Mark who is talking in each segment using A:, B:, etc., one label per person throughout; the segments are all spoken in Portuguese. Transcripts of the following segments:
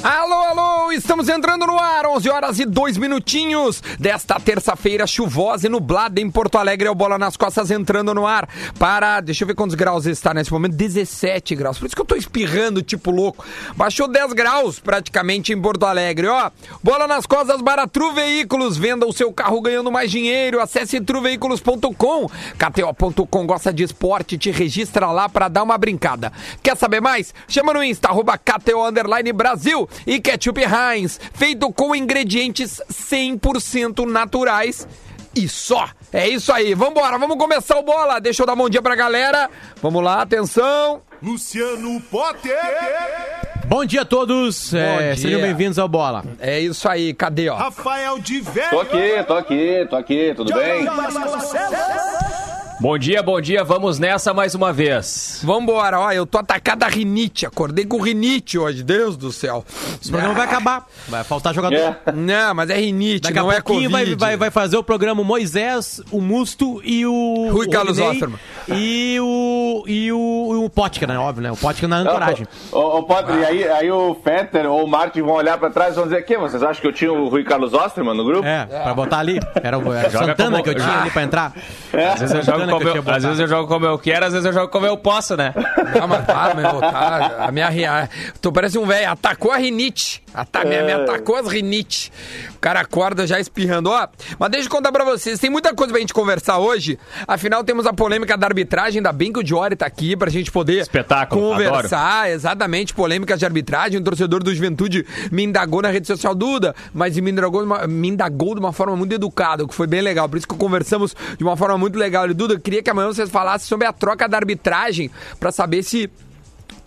A: Alô, alô, estamos entrando no ar, 11 horas e 2 minutinhos desta terça-feira chuvosa e nublada em Porto Alegre. É o Bola nas Costas entrando no ar para, deixa eu ver quantos graus está nesse momento, 17 graus. Por isso que eu tô espirrando tipo louco. Baixou 10 graus praticamente em Porto Alegre, ó. Bola nas Costas para Tru Veículos, venda o seu carro ganhando mais dinheiro. Acesse truveículos.com. KTO.com gosta de esporte, te registra lá para dar uma brincada. Quer saber mais? Chama no Insta, arroba KTO Underline E ketchup Heinz, feito com ingredientes 100% naturais e só. É isso aí, vambora, vamos começar o bola. Deixa eu dar bom dia pra galera. Vamos lá, atenção.
B: Luciano Potter.
C: Bom dia a todos, é,
A: dia.
C: sejam bem-vindos ao Bola.
A: É isso aí, cadê, ó?
B: Rafael de Velho.
D: Tô aqui, tô aqui, tô aqui, tudo bem?
E: Bom dia, bom dia, vamos nessa mais uma vez.
A: Vambora, ó, eu tô atacado a rinite, acordei com rinite hoje, Deus do céu.
C: Esse programa vai acabar, vai faltar jogador.
D: É.
A: Não, mas é rinite,
C: Daqui a
A: não é
C: pouquinho vai,
A: Covid.
C: vai, vai fazer o programa o Moisés, o Musto e o.
A: Rui
C: o
A: Carlos
C: Rodinei
A: Osterman.
C: E o. E o, o Potker, né? Óbvio, né? O Potker na ancoragem.
D: Ô, ô Potter, e aí, aí o Fetter ou o Martin vão olhar pra trás e vão dizer: que vocês acham que eu tinha o Rui Carlos Osterman no grupo?
C: É, pra botar ali. Era o era
E: Joga
C: Santana
E: como-
C: que eu tinha ali pra entrar.
E: Às vezes eu jogo Como
C: que eu tinha
E: às vezes eu jogo como eu quero, às vezes eu jogo como eu posso, né?
A: Ah, mas para, meu, tá, a minha, ri- a- tô parecendo um velho, atacou a rinite, Ata, me, me atacou as rinite. O cara acorda já espirrando, ó. Mas deixa eu contar pra vocês, tem muita coisa pra gente conversar hoje, afinal temos a polêmica da arbitragem, ainda bem que o Diori tá aqui pra gente poder
E: Espetáculo,
A: conversar, exatamente, polêmicas de arbitragem, um torcedor do Juventude me indagou na rede social Duda, mas me indagou, de uma- me indagou de uma forma muito educada, o que foi bem legal, por isso que conversamos de uma forma muito legal. Ele, Duda, eu queria que amanhã vocês falassem sobre a troca da arbitragem pra saber se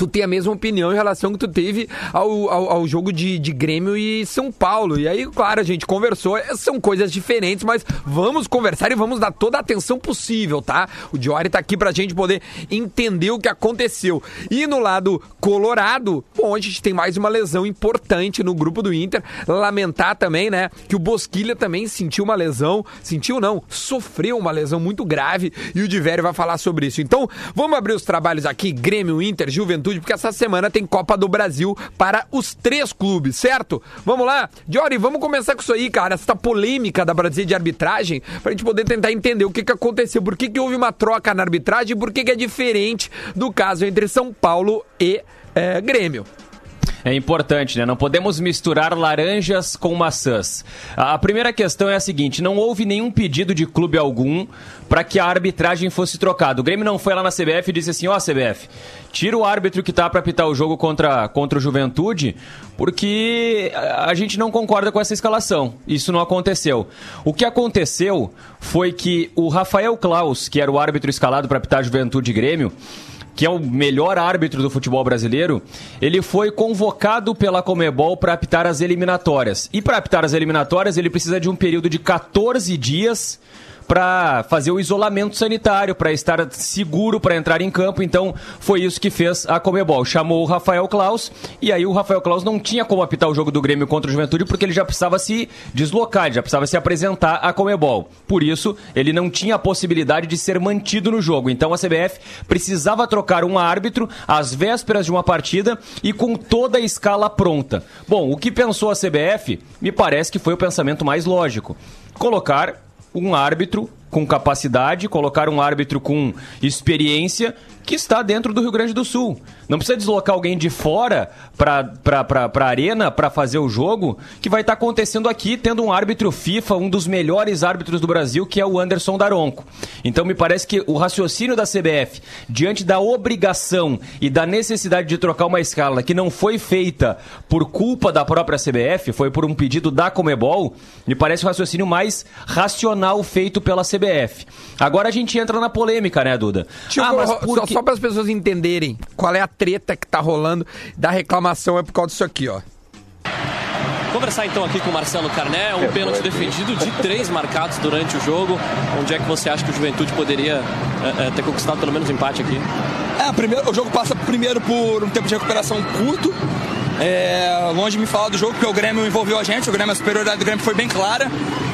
A: tu tem a mesma opinião em relação que tu teve ao, ao, ao jogo de, de Grêmio e São Paulo. E aí, claro, a gente conversou, é, são coisas diferentes, mas vamos conversar e vamos dar toda a atenção possível, tá? O Diori tá aqui pra gente poder entender o que aconteceu. E no lado colorado, bom, a gente tem mais uma lesão importante no grupo do Inter. Lamentar também, né, que o Bosquilha também sentiu uma lesão, sentiu não, sofreu uma lesão muito grave e o Divério vai falar sobre isso. Então, vamos abrir os trabalhos aqui, Grêmio, Inter, Juventude, porque essa semana tem Copa do Brasil para os três clubes, certo? Vamos lá? Diori, vamos começar com isso aí, cara, essa polêmica da Brasília de arbitragem, pra gente poder tentar entender o que, que aconteceu, por que, que houve uma troca na arbitragem e por que, que é diferente do caso entre São Paulo e eh, Grêmio.
E: É importante, né? Não podemos misturar laranjas com maçãs. A primeira questão é a seguinte: não houve nenhum pedido de clube algum para que a arbitragem fosse trocada. O Grêmio não foi lá na CBF e disse assim: ó, CBF, tira o árbitro que tá para apitar o jogo contra, contra o Juventude, porque a a gente não concorda com essa escalação. Isso não aconteceu. O que aconteceu foi que o Rafael Klaus, que era o árbitro escalado para apitar Juventude e Grêmio, que é o melhor árbitro do futebol brasileiro, ele foi convocado pela Comebol para apitar as eliminatórias. E para apitar as eliminatórias, ele precisa de um período de 14 dias para fazer o isolamento sanitário, para estar seguro para entrar em campo. Então, foi isso que fez a Comebol. Chamou o Rafael Klaus e aí o Rafael Klaus não tinha como apitar o jogo do Grêmio contra o Juventude porque ele já precisava se deslocar, já precisava se apresentar à Comebol. Por isso, ele não tinha a possibilidade de ser mantido no jogo. Então, a CBF precisava trocar um árbitro às vésperas de uma partida e com toda a escala pronta. Bom, o que pensou a CBF me parece que foi o pensamento mais lógico. Colocar um árbitro com capacidade, colocar um árbitro com experiência que está dentro do Rio Grande do Sul. Não precisa deslocar alguém de fora para a arena para fazer o jogo, que vai estar acontecendo aqui, tendo um árbitro FIFA, um dos melhores árbitros do Brasil, que é o Anderson Daronco. Então me parece que o raciocínio da CBF, diante da obrigação e da necessidade de trocar uma escala que não foi feita por culpa da própria CBF, foi por um pedido da Comebol, me parece o raciocínio mais racional feito pela CBF. Agora a gente entra na polêmica, né, Duda?
A: Tipo,
E: ah, mas
A: só,
E: por que-
A: só para as pessoas entenderem qual é a treta que tá rolando da reclamação é por causa disso aqui, ó.
F: Conversar então aqui com o Marcelo Carné, um pênalti defendido de três marcados durante o jogo. Onde é que você acha que o Juventude poderia eh, eh, ter conquistado pelo menos um empate aqui?
G: É, primeiro, o jogo passa primeiro por um tempo de recuperação curto. É, longe de me falar do jogo, porque o Grêmio envolveu a gente, o Grêmio, a superioridade do Grêmio foi bem clara.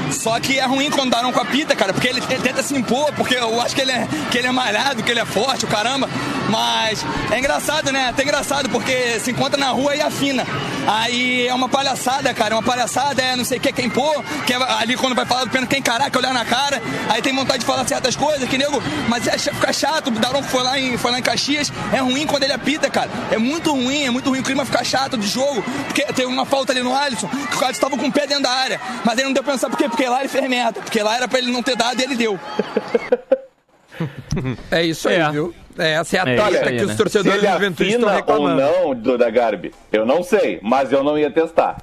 G: Só que é ruim quando o Daronco apita, cara, porque ele, ele tenta se impor, porque eu acho que ele, é, que ele é malhado, que ele é forte, o caramba. Mas é engraçado, né? Até engraçado, porque se encontra na rua e afina. Aí é uma palhaçada, cara. Uma palhaçada é não sei o que, quem pôr, que é ali quando vai falar do pênalti, quem caraca, olhar na cara. Aí tem vontade de falar certas coisas, que nego. Mas é, fica chato. O Daronco foi lá, em, foi lá em Caxias. É ruim quando ele apita, cara. É muito ruim, é muito ruim. O clima fica chato de jogo. Porque tem uma falta ali no Alisson, que o Alisson tava com o pé dentro da área. Mas ele não deu pra pensar por quê? Porque lá ele fez merda. Porque lá era pra ele não ter dado e ele deu.
A: É isso aí,
E: É.
A: viu? É, essa é a
E: É isso aí,
A: que
E: né?
A: os torcedores
D: Se
A: do Juventude estão
D: afina ou
A: reclamando.
D: não, Duda Garbi, eu não sei, mas eu não ia testar.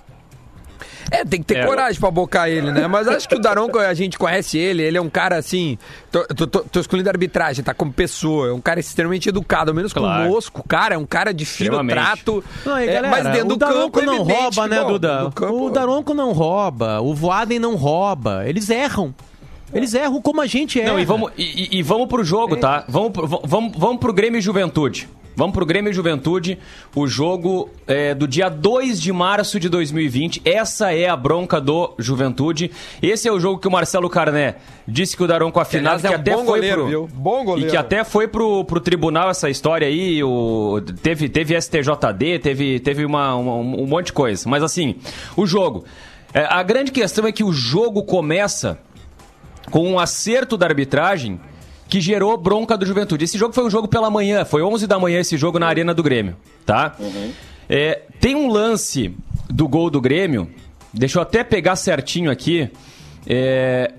A: É, tem que ter
E: É.
A: coragem pra bocar ele, né? Mas acho que o Daronco, a gente conhece ele, ele é um cara assim. Tô, tô, tô- tô excluindo a arbitragem, tá? Como pessoa. É um cara extremamente educado, ao menos
E: Claro.
A: conosco. Cara, é um cara de fino trato.
C: Não, e
A: é,
C: galera,
A: mas dentro
C: o
A: do
C: Daronco
A: campo é
C: não rouba,
A: que,
C: né,
A: bom,
C: Duda?
A: no campo-
C: O Daronco não rouba, o Voaden não rouba. Eles erram. Eles erram como a gente erra.
E: Não, e vamos, e, e- vamos pro jogo, tá? Vamos pro, v- vamos, vamos pro Grêmio e Juventude. Vamos pro Grêmio e Juventude, o jogo é, do dia 2 de março de 2020. Essa é a bronca do Juventude. Esse é o jogo que o Marcelo Carné disse que o Daronco afinado,
A: aliás,
E: que
A: é um
E: até
A: bom
E: foi
A: goleiro,
E: pro,
A: viu? Bom goleiro.
E: E que até foi pro, pro tribunal essa história aí, o, teve, teve STJD, teve, teve uma, uma- um monte de coisa. Mas assim, o jogo. É, a grande questão é que o jogo começa com um acerto da arbitragem que gerou bronca do Juventude. Esse jogo foi um jogo pela manhã, foi 11 da manhã esse jogo na Arena do Grêmio, tá? É, tem um lance do gol do Grêmio, deixa eu até pegar certinho aqui, é,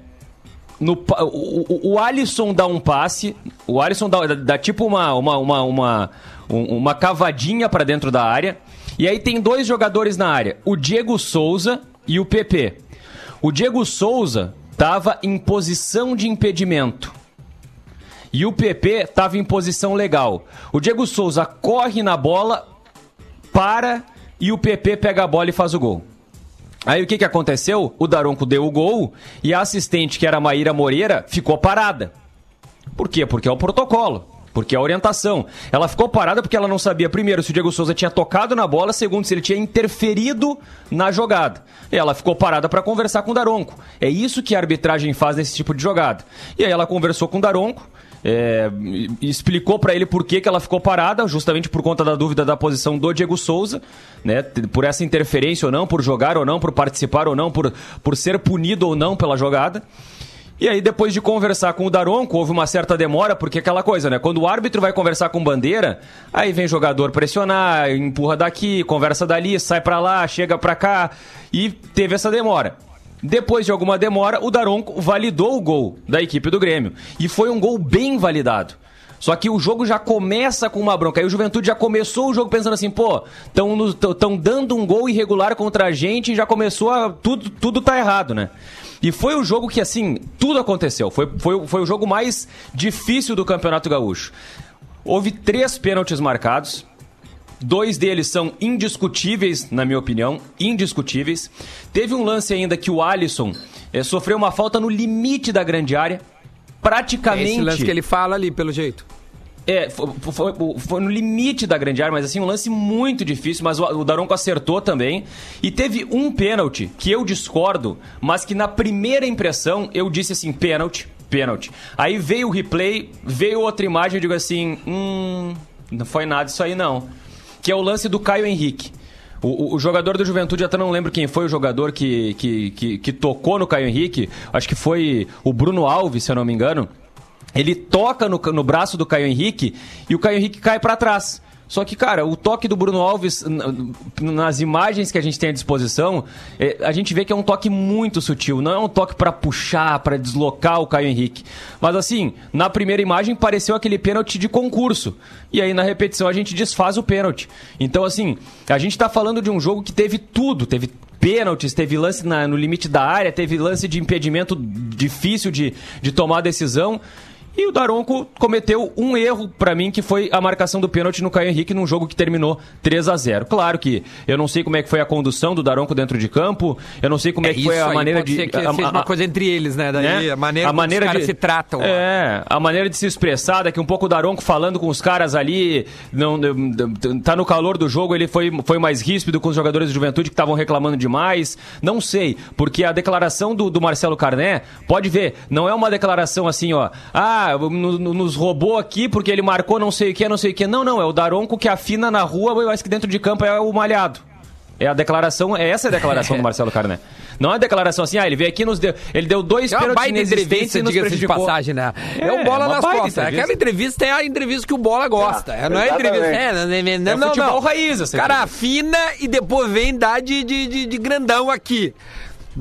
E: no, o, o, Alisson dá um passe, o Alisson dá, dá- tipo uma, uma, uma, uma, um- uma cavadinha pra dentro da área, e aí tem dois jogadores na área, o Diego Souza e o PP. O Diego Souza tava em posição de impedimento. E o PP tava em posição legal. O Diego Souza corre na bola, para e o PP pega a bola e faz o gol. Aí o que, que aconteceu? O Daronco deu o gol e a assistente, que era a Maíra Moreira, ficou parada. Por quê? Porque é o protocolo. Porque a orientação. Ela ficou parada porque ela não sabia, primeiro, se o Diego Souza tinha tocado na bola, segundo, se ele tinha interferido na jogada. Ela ficou parada para conversar com o Daronco. É isso que a arbitragem faz nesse tipo de jogada. E aí ela conversou com o Daronco, é, explicou para ele por que, que ela ficou parada, justamente por conta da dúvida da posição do Diego Souza, né? Por essa interferência ou não, por jogar ou não, por participar ou não, por, por ser punido ou não pela jogada. E aí, depois de conversar com o Daronco, houve uma certa demora, porque aquela coisa, né? Quando o árbitro vai conversar com bandeira, aí vem jogador pressionar, empurra daqui, conversa dali, sai pra lá, chega pra cá, e teve essa demora. Depois de alguma demora, o Daronco validou o gol da equipe do Grêmio. E foi um gol bem validado. Só que o jogo já começa com uma bronca. Aí o Juventude já começou o jogo pensando assim, pô, estão dando um gol irregular contra a gente e já começou a. Tudo, tudo tá errado, né? E foi o jogo que, assim, tudo aconteceu. Foi, foi, foi o jogo mais difícil do Campeonato Gaúcho. Houve três pênaltis marcados. Dois deles são indiscutíveis, na minha opinião, indiscutíveis. Teve um lance ainda que o Alisson eh, sofreu uma falta no limite da grande área.
A: É
E: Praticamente.
A: esse lance que ele fala ali, pelo jeito.
E: É, foi, foi- foi no limite da grande área, mas assim, um lance muito difícil, mas o, o Daronco acertou também. E teve um pênalti que eu discordo, mas que na primeira impressão eu disse assim, pênalti, pênalti. Aí veio o replay, veio outra imagem eu digo assim, hum, não foi nada isso aí não. Que é o lance do Caio Henrique. O, o- o jogador do Juventude, até não lembro quem foi o jogador que, que, que, que tocou no Caio Henrique, acho que foi o Bruno Alves, se eu não me engano. Ele toca no, no braço do Caio Henrique e o Caio Henrique cai pra trás. Só que, cara, o toque do Bruno Alves, nas imagens que a gente tem à disposição, é, a gente vê que é um toque muito sutil. Não é um toque pra puxar, pra deslocar o Caio Henrique. Mas, assim, na primeira imagem pareceu aquele pênalti de concurso. E aí, na repetição, a gente desfaz o pênalti. Então, assim, a gente tá falando de um jogo que teve tudo. Teve pênaltis, teve lance na- no limite da área, teve lance de impedimento difícil de, de tomar decisão. E o Daronco cometeu um erro pra mim, que foi a marcação do pênalti no Caio Henrique num jogo que terminou 3 a 0 Claro que eu não sei como é que foi a condução do Daronco dentro de campo, eu não sei como é, que foi a
A: aí
E: maneira de.
A: ser que
E: a-
A: seja
E: a-
A: uma coisa entre eles, né? Daí,
E: né?
A: a maneira como os caras se tratam.
E: É, a maneira de se expressar, daqui um pouco o Daronco falando com os caras ali, não, não- tá no calor do jogo, ele foi, foi mais ríspido com os jogadores de juventude que estavam reclamando demais. Não sei, porque a declaração do, do Marcelo Carné, pode ver, não é uma declaração assim, ó, ah, no- no- nos roubou aqui porque ele marcou não sei o que, não sei o que. Não, não, é o Daronco que afina na rua, eu acho que dentro de campo é o malhado. É a declaração, é essa a declaração do Marcelo Carné. Não é a declaração assim, ah, ele veio aqui e nos deu. Ele deu dois
A: É
E: pênaltis inexistentes
A: entrevista,
E: e nos
A: diga-se de
E: prejudicou.
A: passagem, né? É,
E: É,
A: o bola
E: uma
A: nas costas.
E: entrevista.
A: Aquela entrevista é a entrevista que o bola gosta.
D: É,
A: É, não é entrevista. É, não, não,
E: É
A: não,
E: futebol
A: não.
E: raiz,
A: cara
E: entrevista.
A: afina e depois vem dar de, de, de, de grandão aqui.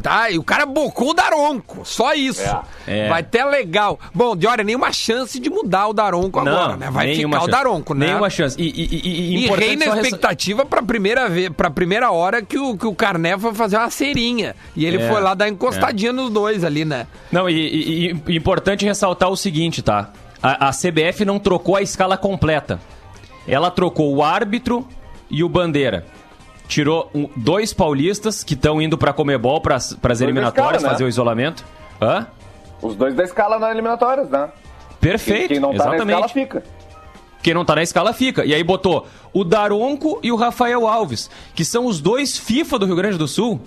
A: Tá? E o cara bocou o Daronco. Só isso.
E: É.
A: Vai até legal. Bom, de olha, nenhuma chance de mudar o Daronco agora, né? Vai ficar o
E: chance.
A: Daronco, né?
E: Nenhuma chance. E, e, e, e
A: E
E: importante
A: reina
E: só
A: a
E: ressa-
A: expectativa pra primeira, vez, pra primeira hora que o, que o Carné foi fazer uma cerinha. E ele
E: É,
A: foi lá dar encostadinha nos dois ali, né?
E: Não, e- e importante ressaltar o seguinte, tá? A, a CBF não trocou a escala completa. Ela trocou o árbitro e o bandeira. Tirou um- dois paulistas que estão indo pra Comebol, pras
D: da
E: eliminatórias,
D: escala, né?
E: fazer o isolamento. Hã?
D: Os dois da escala nas eliminatórias, né?
E: Perfeito,
D: Quem não tá
E: exatamente.
D: na escala fica.
E: Quem não tá na escala fica. E aí botou o Daronco e o Rafael Alves, que são os dois FIFA do Rio Grande do Sul.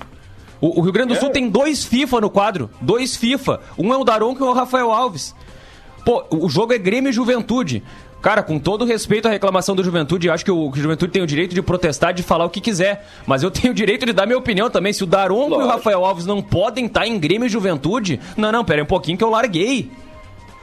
E: O, o Rio Grande do
D: É.
E: Sul tem dois FIFA no quadro. Dois FIFA. Um é o Daronco e o Rafael Alves. Pô, o jogo é Grêmio e Juventude. Cara, com todo respeito à reclamação do Juventude, acho que o, que o Juventude tem o direito de protestar, de falar o que quiser. Mas eu tenho o direito de dar minha opinião também. Se o Daronco e o
D: Lógico.
E: Rafael Alves não podem estar em Grêmio e Juventude, não, não, pera aí um pouquinho que eu larguei.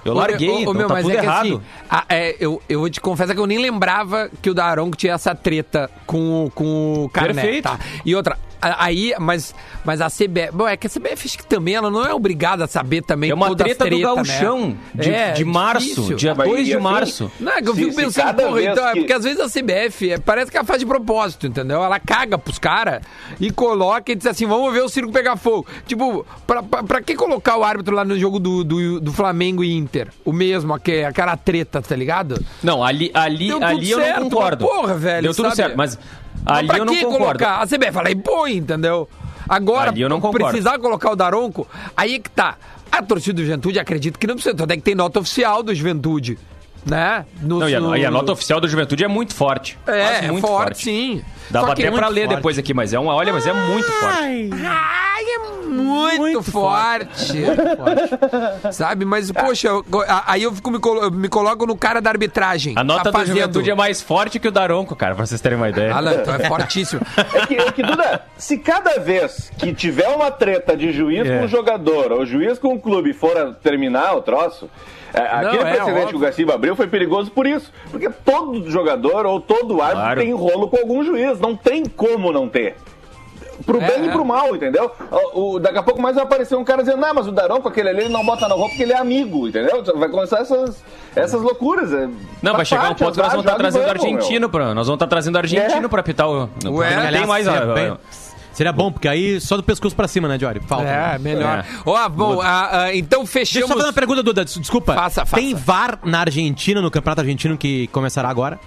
E: Eu larguei,
A: Ô, ô,
E: então
A: meu,
E: tá
A: mas
E: tudo
A: é que
E: errado.
A: assim, a- é, eu, eu te confesso que eu nem lembrava que o Daronco tinha essa treta com, o- com o Carné,
E: Perfeito.
A: tá? E outra, aí, mas, mas a CBF... Bom, é que a CBF acho que também, ela não é obrigada a saber também
E: É uma
A: as
E: treta do
A: tretas,
E: gauchão
A: né?
E: de,
A: É,
E: de março,
A: difícil.
E: dia
D: Mas,
E: 2
D: e
E: de
D: assim,
E: março.
A: Não, é que eu
D: Se-
A: fico pensando, porra, então, é
D: que-
A: porque às vezes a CBF é, parece que ela faz de propósito, entendeu? Ela caga pros caras e coloca e diz assim, vamos ver o circo pegar fogo. Tipo, pra, pra, pra que colocar o árbitro lá no jogo do, do, do Flamengo e Inter? O mesmo, aque- aquela treta, tá ligado?
E: Não, ali, ali, ali eu
A: certo,
E: não concordo.
A: mas porra, velho,
E: Deu tudo
A: sabe?
E: certo, Mas ali
A: pra
E: eu não
A: que
E: concordo.
A: colocar? A CBF fala, e põe, entendeu? Agora,
E: Ali eu não concordo.
A: precisar colocar o Daronco, aí é que tá. A torcida do Juventude acredita que não precisa, até que tem nota oficial do Juventude, né? No-
E: Não, e, a,
A: no-
E: e a nota oficial da Juventude é muito forte.
A: É, é
E: muito
A: forte, sim.
E: Dava
A: Só que
E: até pra
A: muito
E: ler
A: forte.
E: depois aqui, mas é uma. Olha, mas é muito forte.
A: Ai, é muito, forte. Sabe? Mas, poxa, eu- a- aí eu fico, me, colo- me coloco no cara da arbitragem.
E: A nota
A: tá
E: da. Juventude é mais forte que o Daronco, cara, pra vocês terem uma ideia.
A: Ah, não, então é fortíssimo.
D: É que, é que, Duda, se cada vez que tiver uma treta de juiz
E: É.
D: com o jogador ou juiz com o clube for a terminar o troço, é, aquele
A: é
D: precedente
A: óbvio.
D: que o Garcia abriu foi perigoso por isso. Porque todo jogador ou todo árbitro
E: Claro.
D: tem rolo com algum juiz. Não tem como não ter. Pro
A: É,
D: bem
A: é.
D: e pro mal, entendeu? O, o- daqui a pouco mais vai aparecer um cara dizendo, ah, mas o Daronco, aquele ali, ele não bota na roupa porque ele é amigo, entendeu? Vai começar essas, essas loucuras. é.
E: Não, vai
D: Faz
E: chegar um ponto que nós vamos estar
D: e
E: trazendo
D: vamos, meu.
E: argentino pra. Nós vamos estar trazendo argentino
D: É.
E: pra apitar o.
A: Ué,
E: não tem mais.
C: bem- seria bom, porque aí só do pescoço pra cima, né, Jory? Falta.
A: É,
C: né?
A: melhor.
E: É.
A: Ó, bom, ah, ah, então
C: Deixa eu
A: fechamos.
C: só fazer uma pergunta, Duda. des- Desculpa.
A: Faça, faça.
C: Tem VAR na Argentina, no Campeonato Argentino, que começará agora?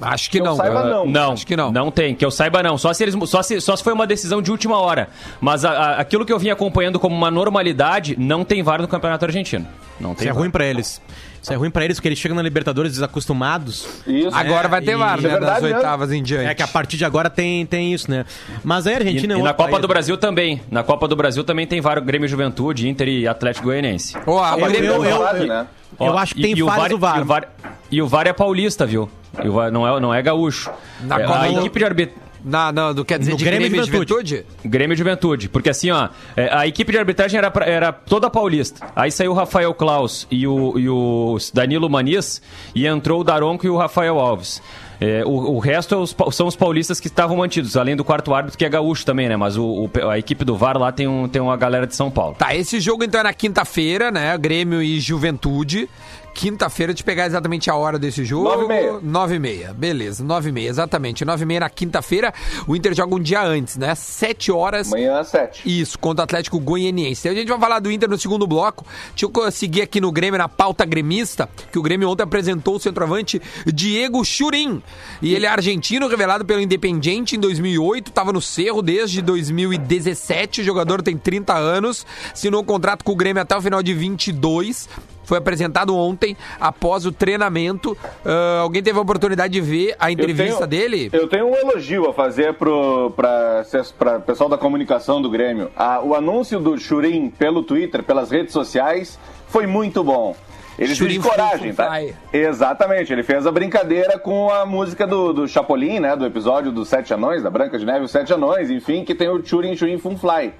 A: Acho que
D: Que eu
A: não.
D: saiba, não.
E: Não,
A: Acho que não.
E: Não tem, que eu saiba não. Só se, eles, só se, só se foi uma decisão de última hora. Mas a- a- aquilo que eu vim acompanhando como uma normalidade, não tem VAR no Campeonato Argentino. Não tem
C: Isso é ruim pra eles. Isso é ruim pra eles, porque eles chegam na Libertadores desacostumados.
D: Isso.
A: Agora vai ter
C: e-
A: VAR,
D: Isso é
A: né?
D: verdade
A: das oitavas em diante.
C: É que a partir de agora tem, tem isso, né? Mas aí a
E: E,
C: Argentina é
E: e
C: um
E: na
C: outro
E: Copa
C: país,
E: do
C: né?
E: Brasil também. Na Copa do Brasil também tem VAR Grêmio Juventude, Inter e Atlético Goianiense.
A: A
C: Eu-
A: Grêmio-
C: eu- eu-
D: né?
C: Eu acho que
E: e-
C: tem
E: e o
C: falhas
E: VAR,
C: do VAR.
E: E o VAR, e o VAR é paulista, viu? E o não, é, não é gaúcho.
A: Na
E: É, a equipe de arbitragem.
A: Na, não, do, quer dizer,
C: No
A: de
C: Grêmio
A: Grêmio,
C: e
A: e Juventude?
E: Grêmio e Juventude. Porque assim, ó, é, a equipe de arbitragem era, pra- era toda paulista. Aí saiu o Rafael Klaus e o, e o Danilo Maniz e entrou o Daronco e o Rafael Alves. É, o, o resto é os são os paulistas que estavam mantidos, além do quarto árbitro, que é gaúcho também, né? Mas o, o- a equipe do VAR lá tem, um, tem uma galera de São Paulo.
A: Tá, esse jogo então é na quinta-feira, né? Grêmio e Juventude. Quinta-feira, de pegar exatamente a hora desse jogo.
D: Nove e meia.
A: Nove e meia, beleza. Nove e meia, exatamente. Nove e meia na quinta-feira. O Inter joga um dia antes, né? Sete horas.
D: Amanhã às 7.
A: Isso, contra o Atlético Goianiense. A gente vai falar do Inter no segundo bloco. Deixa eu seguir aqui no Grêmio, na pauta gremista, que o Grêmio ontem apresentou o centroavante Diego Churin. E ele é argentino, revelado pelo Independiente em 2008, estava no Cerro desde 2017. O jogador tem 30 anos, assinou um contrato com o Grêmio até o final de 22. Foi apresentado ontem, após o treinamento. Ah, alguém teve a oportunidade de ver a entrevista
D: eu tenho,
A: dele?
D: Eu tenho um elogio a fazer pra, pra pessoal da comunicação do Grêmio. Ah, o anúncio do Churin pelo Twitter, pelas redes sociais, foi muito bom. Ele
A: Churin
D: fez coragem, tá? Exatamente, ele fez a brincadeira com a música do, do Chapolin, né? Do episódio dos Sete Anões, da Branca de Neve os Sete Anões, enfim, que tem o Churin Churin Fun Fly.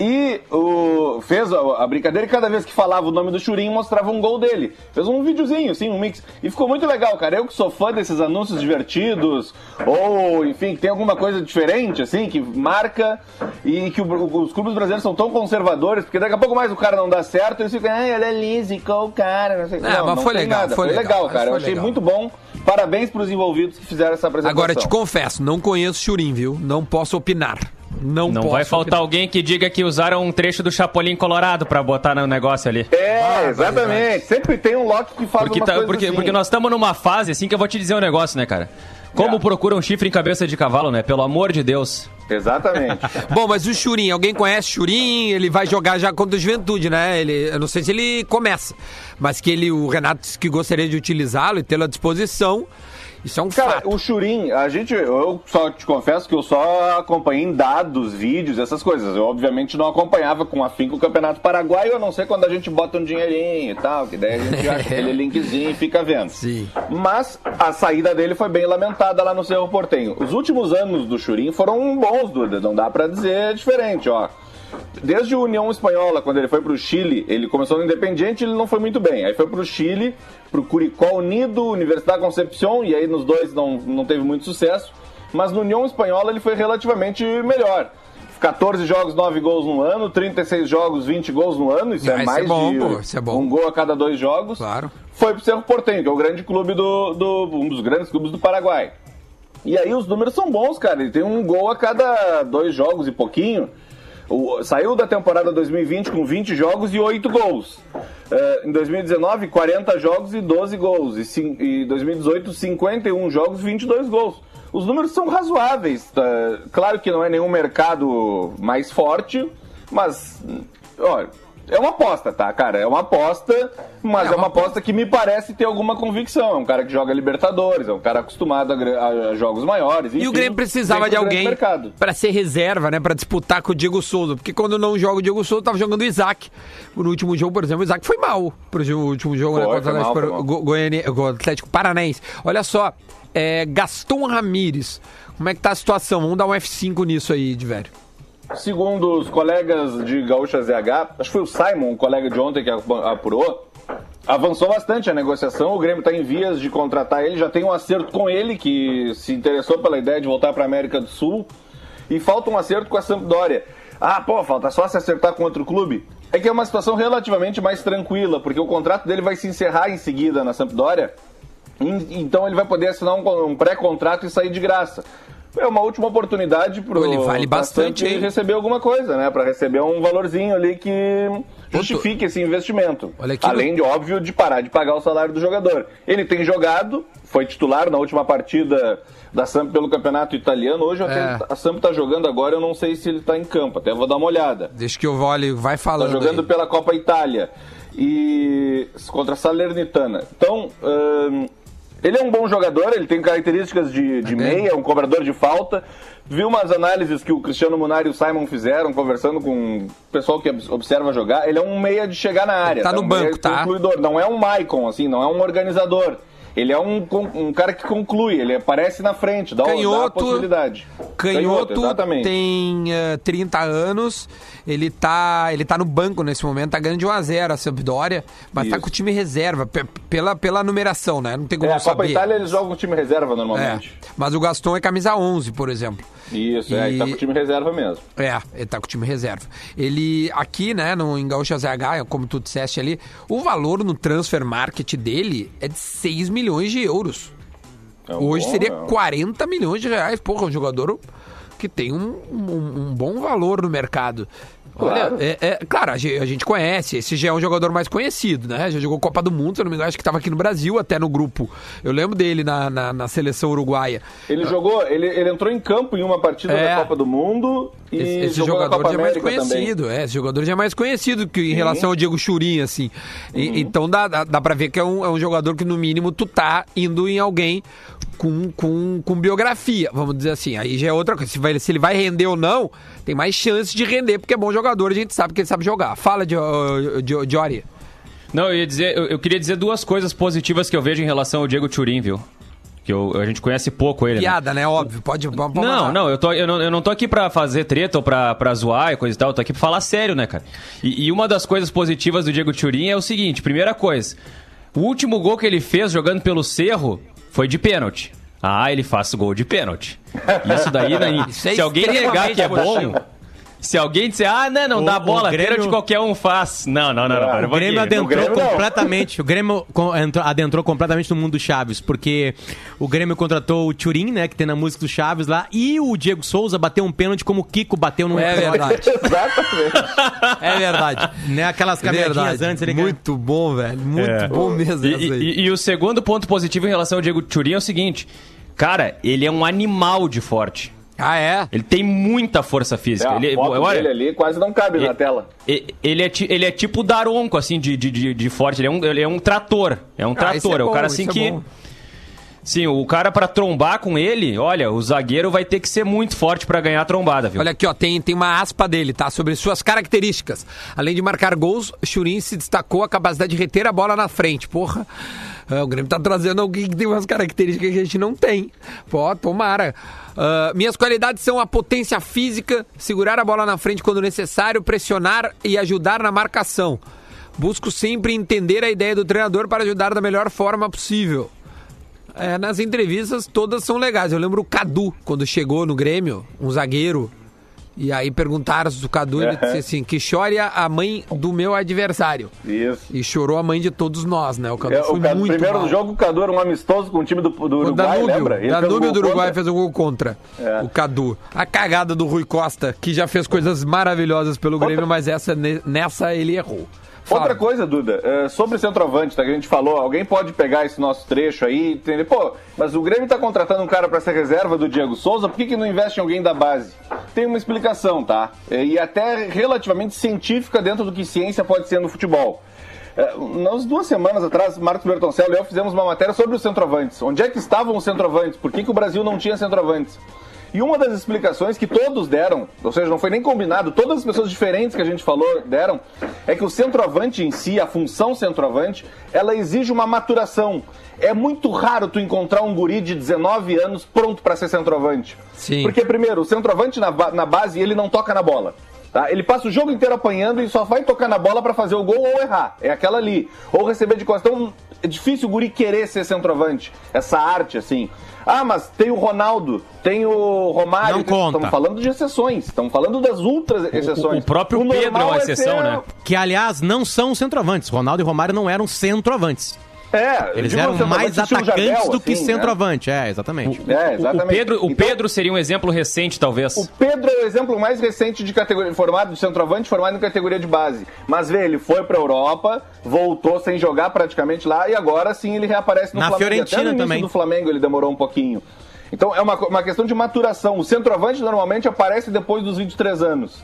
D: E o, fez a, a brincadeira e cada vez que falava o nome do Churin mostrava um gol dele. Fez um videozinho, assim, um mix. E ficou muito legal, cara. Eu que sou fã desses anúncios divertidos, ou enfim, que tem alguma coisa diferente, assim, que marca, e que o- os clubes brasileiros são tão conservadores, porque daqui a pouco mais o cara não dá certo, eles ficam, ai, olha ali, zicou o cara, não sei o que.
A: É,
D: não,
A: mas
D: não
A: foi legal, foi
D: Foi
A: legal,
D: legal,
A: mas
D: cara. Eu
A: foi
D: achei
A: legal.
D: muito bom. Parabéns pros envolvidos que fizeram essa apresentação.
A: Agora, te confesso, não conheço Churin, viu? Não posso opinar. Não,
E: Não
A: posso
E: vai faltar
A: opinar.
E: alguém que diga que usaram um trecho do Chapolin Colorado pra botar no negócio ali.
D: É, exatamente. Sempre tem um Loki que faz
E: Porque,
D: uma
E: tá-
D: coisa
E: porque,
D: assim.
E: porque nós estamos numa fase assim que eu vou te dizer um negócio, né, cara? Como
D: É.
E: procura um chifre em cabeça de cavalo, né? Pelo amor de Deus.
D: Exatamente.
A: Bom, mas o Churin, alguém conhece o Churin? Ele vai jogar já contra o Juventude, né? Ele, eu não sei se ele começa, mas que ele, o Renato disse que gostaria de utilizá-lo e tê-lo à disposição. Isso é um
D: Cara,
A: fato.
D: o Churin, a gente, eu só te confesso que eu só acompanhei em dados, vídeos, essas coisas. Eu obviamente não acompanhava com afinco o Campeonato Paraguaio, a não ser quando a gente bota um dinheirinho e tal, que daí a gente acha aquele linkzinho e fica vendo.
A: Sim.
D: Mas a saída dele foi bem lamentada lá no Cerro Portenho. Os últimos anos do Churin foram bons, Duda, não dá pra dizer diferente, ó. Desde o União Espanhola, quando ele foi pro Chile, ele começou no Independiente, ele não foi muito bem. Aí foi pro Chile, pro Curicó Unido, Universidade Concepción, e aí nos dois não, não teve muito sucesso. Mas no União Espanhola ele foi relativamente melhor. 14 jogos, 9 gols no ano, 36 jogos, 20 gols no ano, isso é
A: isso é
D: mais
A: bom,
D: de
A: pô, isso é bom.
D: um gol a cada dois jogos.
A: Claro.
D: Foi pro Cerro Portenho, que é o grande clube do, do um dos grandes clubes do Paraguai. E aí os números são bons, cara. Ele tem um gol a cada dois jogos e pouquinho. O- saiu da temporada 2020 com 20 jogos e 8 gols. Eh, em 2019, 40 jogos e 12 gols. E, cin- e 2018, 51 jogos e 22 gols. Os números são razoáveis. tá? Claro que não é nenhum mercado mais forte, mas, olha, é uma aposta, tá, cara? É uma aposta, mas
A: É
D: é,
A: uma
D: aposta que me parece ter alguma convicção. É um cara que joga Libertadores, é um cara acostumado a, a jogos maiores.
A: E
D: enfim,
A: o Grêmio precisava de alguém pra ser reserva, né? Pra disputar com o Diego Souza. Porque quando não joga o Diego Souza, tava jogando o Isaac. No último jogo, por exemplo, o Isaac foi mal pro último jogo, né? Contra o Atlético. Go- Go- Atlético Paranaense. Olha só, é, Gaston Ramírez. Como é que tá a situação? Vamos dar um F5 nisso aí, de velho.
D: Segundo os colegas de Gaúcha ZH, acho que foi o Simon, um colega de ontem que apurou, avançou bastante a negociação. O Grêmio está em vias de contratar ele, já tem um acerto com ele, que se interessou pela ideia de voltar para a América do Sul. E falta um acerto com a Sampdoria. Ah, pô, falta só se acertar com outro clube. É que é uma situação relativamente mais tranquila, porque o contrato dele vai se encerrar em seguida na Sampdoria. En- Então ele vai poder assinar um pré-contrato e sair de graça. É uma última oportunidade pro
A: Ele vale bastante,
D: receber alguma coisa, né? Pra receber um valorzinho ali que justifique esse investimento. Além de, óbvio, de parar de pagar o salário do jogador. Ele tem jogado, foi titular na última partida da Samp pelo campeonato italiano. Hoje
A: É.
D: a Samp tá jogando agora, eu não sei se ele tá em campo, até vou dar uma olhada.
A: Deixa que eu olhe, vai
D: Tá
A: falando.
D: jogando
A: aí.
D: pela Copa Itália e contra a Salernitana. Então, ahn, ele é um bom jogador, ele tem características de, de
A: É
D: meia, é um cobrador de falta. Vi umas análises que o Cristiano Munari e o Simon fizeram, conversando com o pessoal que obs- observa jogar. Ele é um meia de chegar na área.
A: tá no
D: Um
A: banco, tá?
D: concluidor. Não é um Maicon, assim, não é um organizador. Ele é um, um cara que conclui, ele aparece na frente, dá, dá a
A: Canhoto.
D: possibilidade.
A: Canhoto,
D: exatamente.
A: tem eh, 30 anos, ele tá, ele tá no banco nesse momento, tá ganhando de 1x0 a Sampdoria, mas tá
D: Isso.
A: com o time reserva, pe- pela, pela numeração, né? Não tem como
D: É, a Copa
A: saber.
D: Itália eles jogam com time reserva
A: É,
D: normalmente.
A: mas o Gaston é camisa 11, por exemplo.
D: Isso, é, ele tá
A: E-
D: com o time reserva mesmo.
A: É, ele tá com o time reserva. Ele, aqui, né, no em Gaúcha ZH, como tu disseste ali, o valor no transfer market dele é de 6 milhões de euros.
D: É um
A: Hoje
D: bom,
A: seria
D: um-
A: 40 milhões de reais. Porra, um jogador que tem um, um- um bom valor no mercado.
D: Claro.
A: Olha, é, é- claro, a ge- a gente conhece, esse já é um jogador mais conhecido, né? Já jogou Copa do Mundo, se eu não me engano, acho que estava aqui no Brasil, até no grupo. Eu lembro dele na, na, na seleção uruguaia.
D: Ele jogou, ele, ele entrou em campo em uma partida
A: É.
D: da Copa do Mundo e
A: Esse, esse jogador já é mais conhecido, é, esse jogador já é mais conhecido que em relação ao Diego Churin, assim. E-
D: Uhum.
A: então dá, dá, dá pra ver que é um, é um jogador que, no mínimo, tu tá indo em alguém com, com, com biografia, vamos dizer assim. Aí já é outra coisa. Se, vai- se ele vai render ou não, tem mais chance de render, porque é bom jogador, a gente sabe que ele sabe jogar. Fala, Diori.
E: Não, eu ia dizer, eu, eu queria dizer duas coisas positivas que eu vejo em relação ao Diego Turin, viu? Que eu- a gente conhece pouco ele. né?
A: Piada, né? Óbvio, pode. pode
E: Não,
A: mandar.
E: não eu, tô, eu, não, eu não tô aqui pra fazer treta ou pra, pra zoar e coisa e tal, eu tô aqui pra falar sério, né, cara? E, e uma das coisas positivas do Diego Turin é o seguinte: primeira coisa, o último gol que ele fez jogando pelo Cerro foi de pênalti. Ah, ele faz gol de pênalti. Isso daí, né,
A: Isso é
E: se alguém negar que é bom. Se alguém disser, ah, não, não
C: O-
E: dá bola,
C: Grêmio-
E: pênalti qualquer um faz. Não, não, não, não. pera um
C: O Grêmio adentrou
D: Grêmio não.
C: completamente. O Grêmio co- entrou- adentrou completamente no mundo do Chaves, porque o Grêmio contratou o Turin, né, que tem na música do Chaves lá, e o Diego Souza bateu um pênalti como o Kiko bateu no
A: É verdade.
D: Exatamente.
A: É verdade.
C: Né, aquelas caminhadinhas
A: Verdade.
C: antes ele
A: Muito bom, velho. Muito bom mesmo.
E: E, e- e o segundo ponto positivo em relação ao Diego Turin é o seguinte: cara, ele é um animal de forte.
A: Ah, é?
E: Ele tem muita força
D: É,
E: física.
D: a
E: ele,
D: foto
E: olha,
D: dele ali quase não cabe na
E: e-
D: tela.
E: ele, é, ele é tipo o Daronco, assim, de, de, de, de forte. Ele é, um, ele é um trator. É um
A: Ah,
E: trator.
A: é
E: É, o
A: bom,
E: cara
A: isso
E: assim
A: é
E: que.
A: bom.
E: Sim, o cara pra trombar com ele, olha, o zagueiro vai ter que ser muito forte pra ganhar a trombada, viu?
A: Olha aqui, ó, tem, tem uma aspa dele, tá? Sobre suas características. Além de marcar gols, Churin se destacou a capacidade de reter a bola na frente. Porra, é, o Grêmio tá trazendo alguém que tem umas características que a gente não tem. Pô, tomara. Ah, minhas qualidades são a potência física, segurar a bola na frente quando necessário, pressionar e ajudar na marcação. Busco sempre entender a ideia do treinador para ajudar da melhor forma possível. É, nas entrevistas todas são legais. Eu lembro o Cadu, quando chegou no Grêmio, um zagueiro. E aí perguntaram do Cadu, ele disse assim: que chore a- mãe do meu adversário.
D: Isso.
A: E chorou a mãe de todos nós, né? O Cadu
D: É,
A: foi
D: o Cadu-
A: muito
D: primeiro
A: mal.
D: jogo, o Cadu era um amistoso com o time do, do
A: O
D: Uruguai,
A: Danúbio,
D: lembra? Ele um
A: Danúbio do Uruguai
D: contra.
A: fez um gol contra
D: É.
A: o Cadu. A cagada do Rui Costa, que já fez coisas maravilhosas pelo Grêmio, mas essa, ne- nessa ele errou.
D: Outra coisa, Duda, é, sobre centroavante, tá, que a gente falou, alguém pode pegar esse nosso trecho aí entender, pô, mas o Grêmio tá contratando um cara pra ser reserva do Diego Souza, por que, que não investe em alguém da base? Tem uma explicação, tá? É, E até relativamente científica dentro do que ciência pode ser no futebol. É, Nas duas semanas atrás, Marcos Bertoncello e eu fizemos uma matéria sobre os centroavantes. Onde é que estavam os centroavantes? Por que, que o Brasil não tinha centroavantes? E uma das explicações que todos deram, ou seja, não foi nem combinado, todas as pessoas diferentes que a gente falou deram, é que o centroavante em si, a função centroavante, ela exige uma maturação. É muito raro tu encontrar um guri de 19 anos pronto para ser centroavante.
A: Sim.
D: Porque, primeiro, o centroavante na, na base, ele não toca na bola. Tá? Ele passa o jogo inteiro apanhando e só vai tocar na bola para fazer o gol ou errar. É aquela ali. Ou receber de costas. Então, é difícil o guri querer ser centroavante. Essa arte, assim. Ah, mas tem o Ronaldo, tem o Romário.
C: Não conta.
D: Estamos falando de exceções. Estamos falando das ultras exceções.
E: o próprio
D: normal
E: Pedro é uma exceção,
D: ser-
E: né?
C: Que, aliás, não são centroavantes. Ronaldo e Romário não eram centroavantes.
D: É, eu
C: Eles eram
D: centroavante
C: mais atacantes
D: Jardel,
C: do que
D: assim, né?
C: centroavante. É, exatamente.
D: É,
E: O
D: exatamente.
E: Pedro, o
D: Então,
E: Pedro seria um exemplo recente, talvez.
D: O Pedro é o exemplo mais recente de categoria formado de centroavante, formado em categoria de base. Mas vê, ele foi pra Europa, voltou sem jogar praticamente lá e agora sim ele reaparece no
C: Na
D: Flamengo.
C: Fiorentina
D: Até no
C: também.
D: do Flamengo ele demorou um pouquinho. Então é uma, uma questão de maturação. O centroavante normalmente aparece depois dos 23 anos.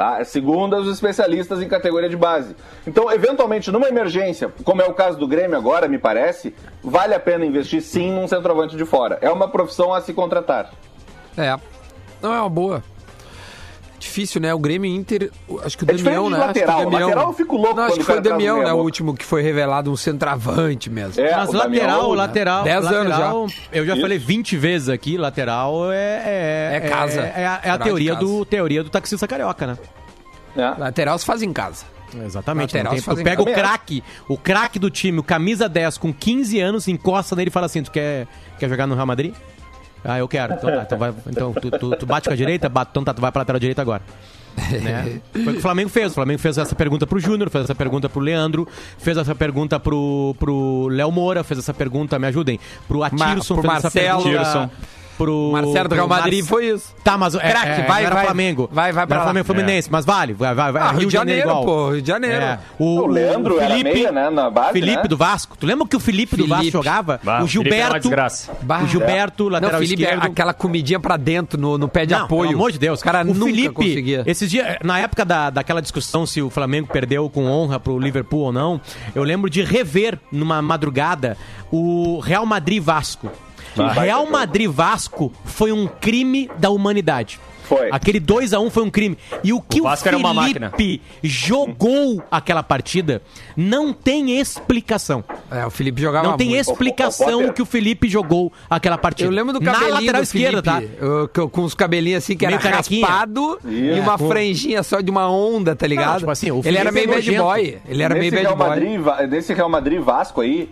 D: Tá? Segundo os especialistas em categoria de base. Então, eventualmente, numa emergência, como é o caso do Grêmio agora, me parece, vale a pena investir sim num centroavante de fora. É uma profissão a se contratar.
A: É. Não é uma boa. Difícil, né? O Grêmio e Inter, acho que o
D: É
A: Damião, né? Acho que o
D: lateral.
A: Damião-
D: Lateral eu fico louco
A: Não, acho que foi o Damião, né? O último que foi revelado, um centroavante mesmo.
D: É,
C: Mas
D: o Damião,
C: lateral,
D: né?
C: lateral.
A: Dez anos
C: lateral, Eu já
D: Isso.
C: falei 20 vezes aqui, lateral é. É,
A: É casa.
C: É, é a, é a
A: Lateral
C: teoria,
A: casa.
C: do, teoria do taxista carioca, né?
D: É.
A: Lateral se faz em casa.
C: Exatamente.
A: Lateral
C: tem- tu pega o craque, o craque do time, o camisa 10 com 15 anos, encosta nele e fala assim: Tu quer, quer jogar no Real Madrid? Ah, eu quero. Então tá. Então, vai, então tu, tu- tu bate com a direita? Bate, então tá, tu vai pra lateral direita agora. Né? Foi o que o Flamengo fez. O Flamengo fez essa pergunta pro Júnior, fez essa pergunta pro Leandro, fez essa pergunta pro, pro Léo Moura, fez essa pergunta, me ajudem, pro Atirson,
A: pro
C: fez essa
A: Marcelo.
C: pergunta.
E: Tirson.
A: O
C: Pro,
A: Marcero do Real Madrid
C: Mar-
A: foi isso.
C: Tá, mas é,
A: Craque,
C: é,
A: vai,
C: era
A: vai.
C: Flamengo.
A: Vai, vai pra
C: Não era
A: lá.
C: Flamengo Fluminense, mas vale, vai, vai, vai.
A: Ah, Rio de Janeiro,
C: igual.
A: pô, Rio de Janeiro.
C: É. O,
D: O Leandro era meia, né, na base,
C: Felipe
D: né?
C: do Vasco. Tu lembra que o Felipe, do Vasco
A: Felipe.
C: jogava?
E: Bah,
C: o
E: o Felipe
C: Gilberto.
A: Bah.
C: O Gilberto, lateral
A: não, Felipe,
C: esquerdo.
A: aquela comidinha pra dentro no, no pé de
C: Não,
A: apoio.
C: Pelo amor de Deus.
A: O cara
C: o
A: nunca
C: Felipe,
A: conseguia.
C: Esses dias, na época da, daquela discussão se o Flamengo perdeu com honra pro Liverpool ou não, eu lembro de rever numa madrugada o Real Madrid Vasco. Real. Madrid Vasco foi um crime da humanidade.
D: Foi.
C: Aquele 2x1 foi um crime. E o que
E: O
C: o,
E: Vasco era uma máquina.
C: Felipe jogou aquela partida não tem explicação.
A: É, o Felipe jogava
C: Não tem
A: muito.
C: explicação
D: Potter.
C: que o Felipe jogou aquela partida.
A: Eu lembro do
C: Na
A: cabelinho
C: lateral
A: do
C: esquerda, tá?
A: Felipe, que- com os cabelinhos assim, que
C: Meio
A: era raspado e
D: Isso.
A: uma franjinha só de uma onda, tá ligado?
C: tipo assim, o
A: ele
C: Felipe
A: era meio
C: é
A: bad boy. Ele era meio bad
D: Real
A: boy.
D: Madrid, Va- Nesse Real Madrid Vasco aí,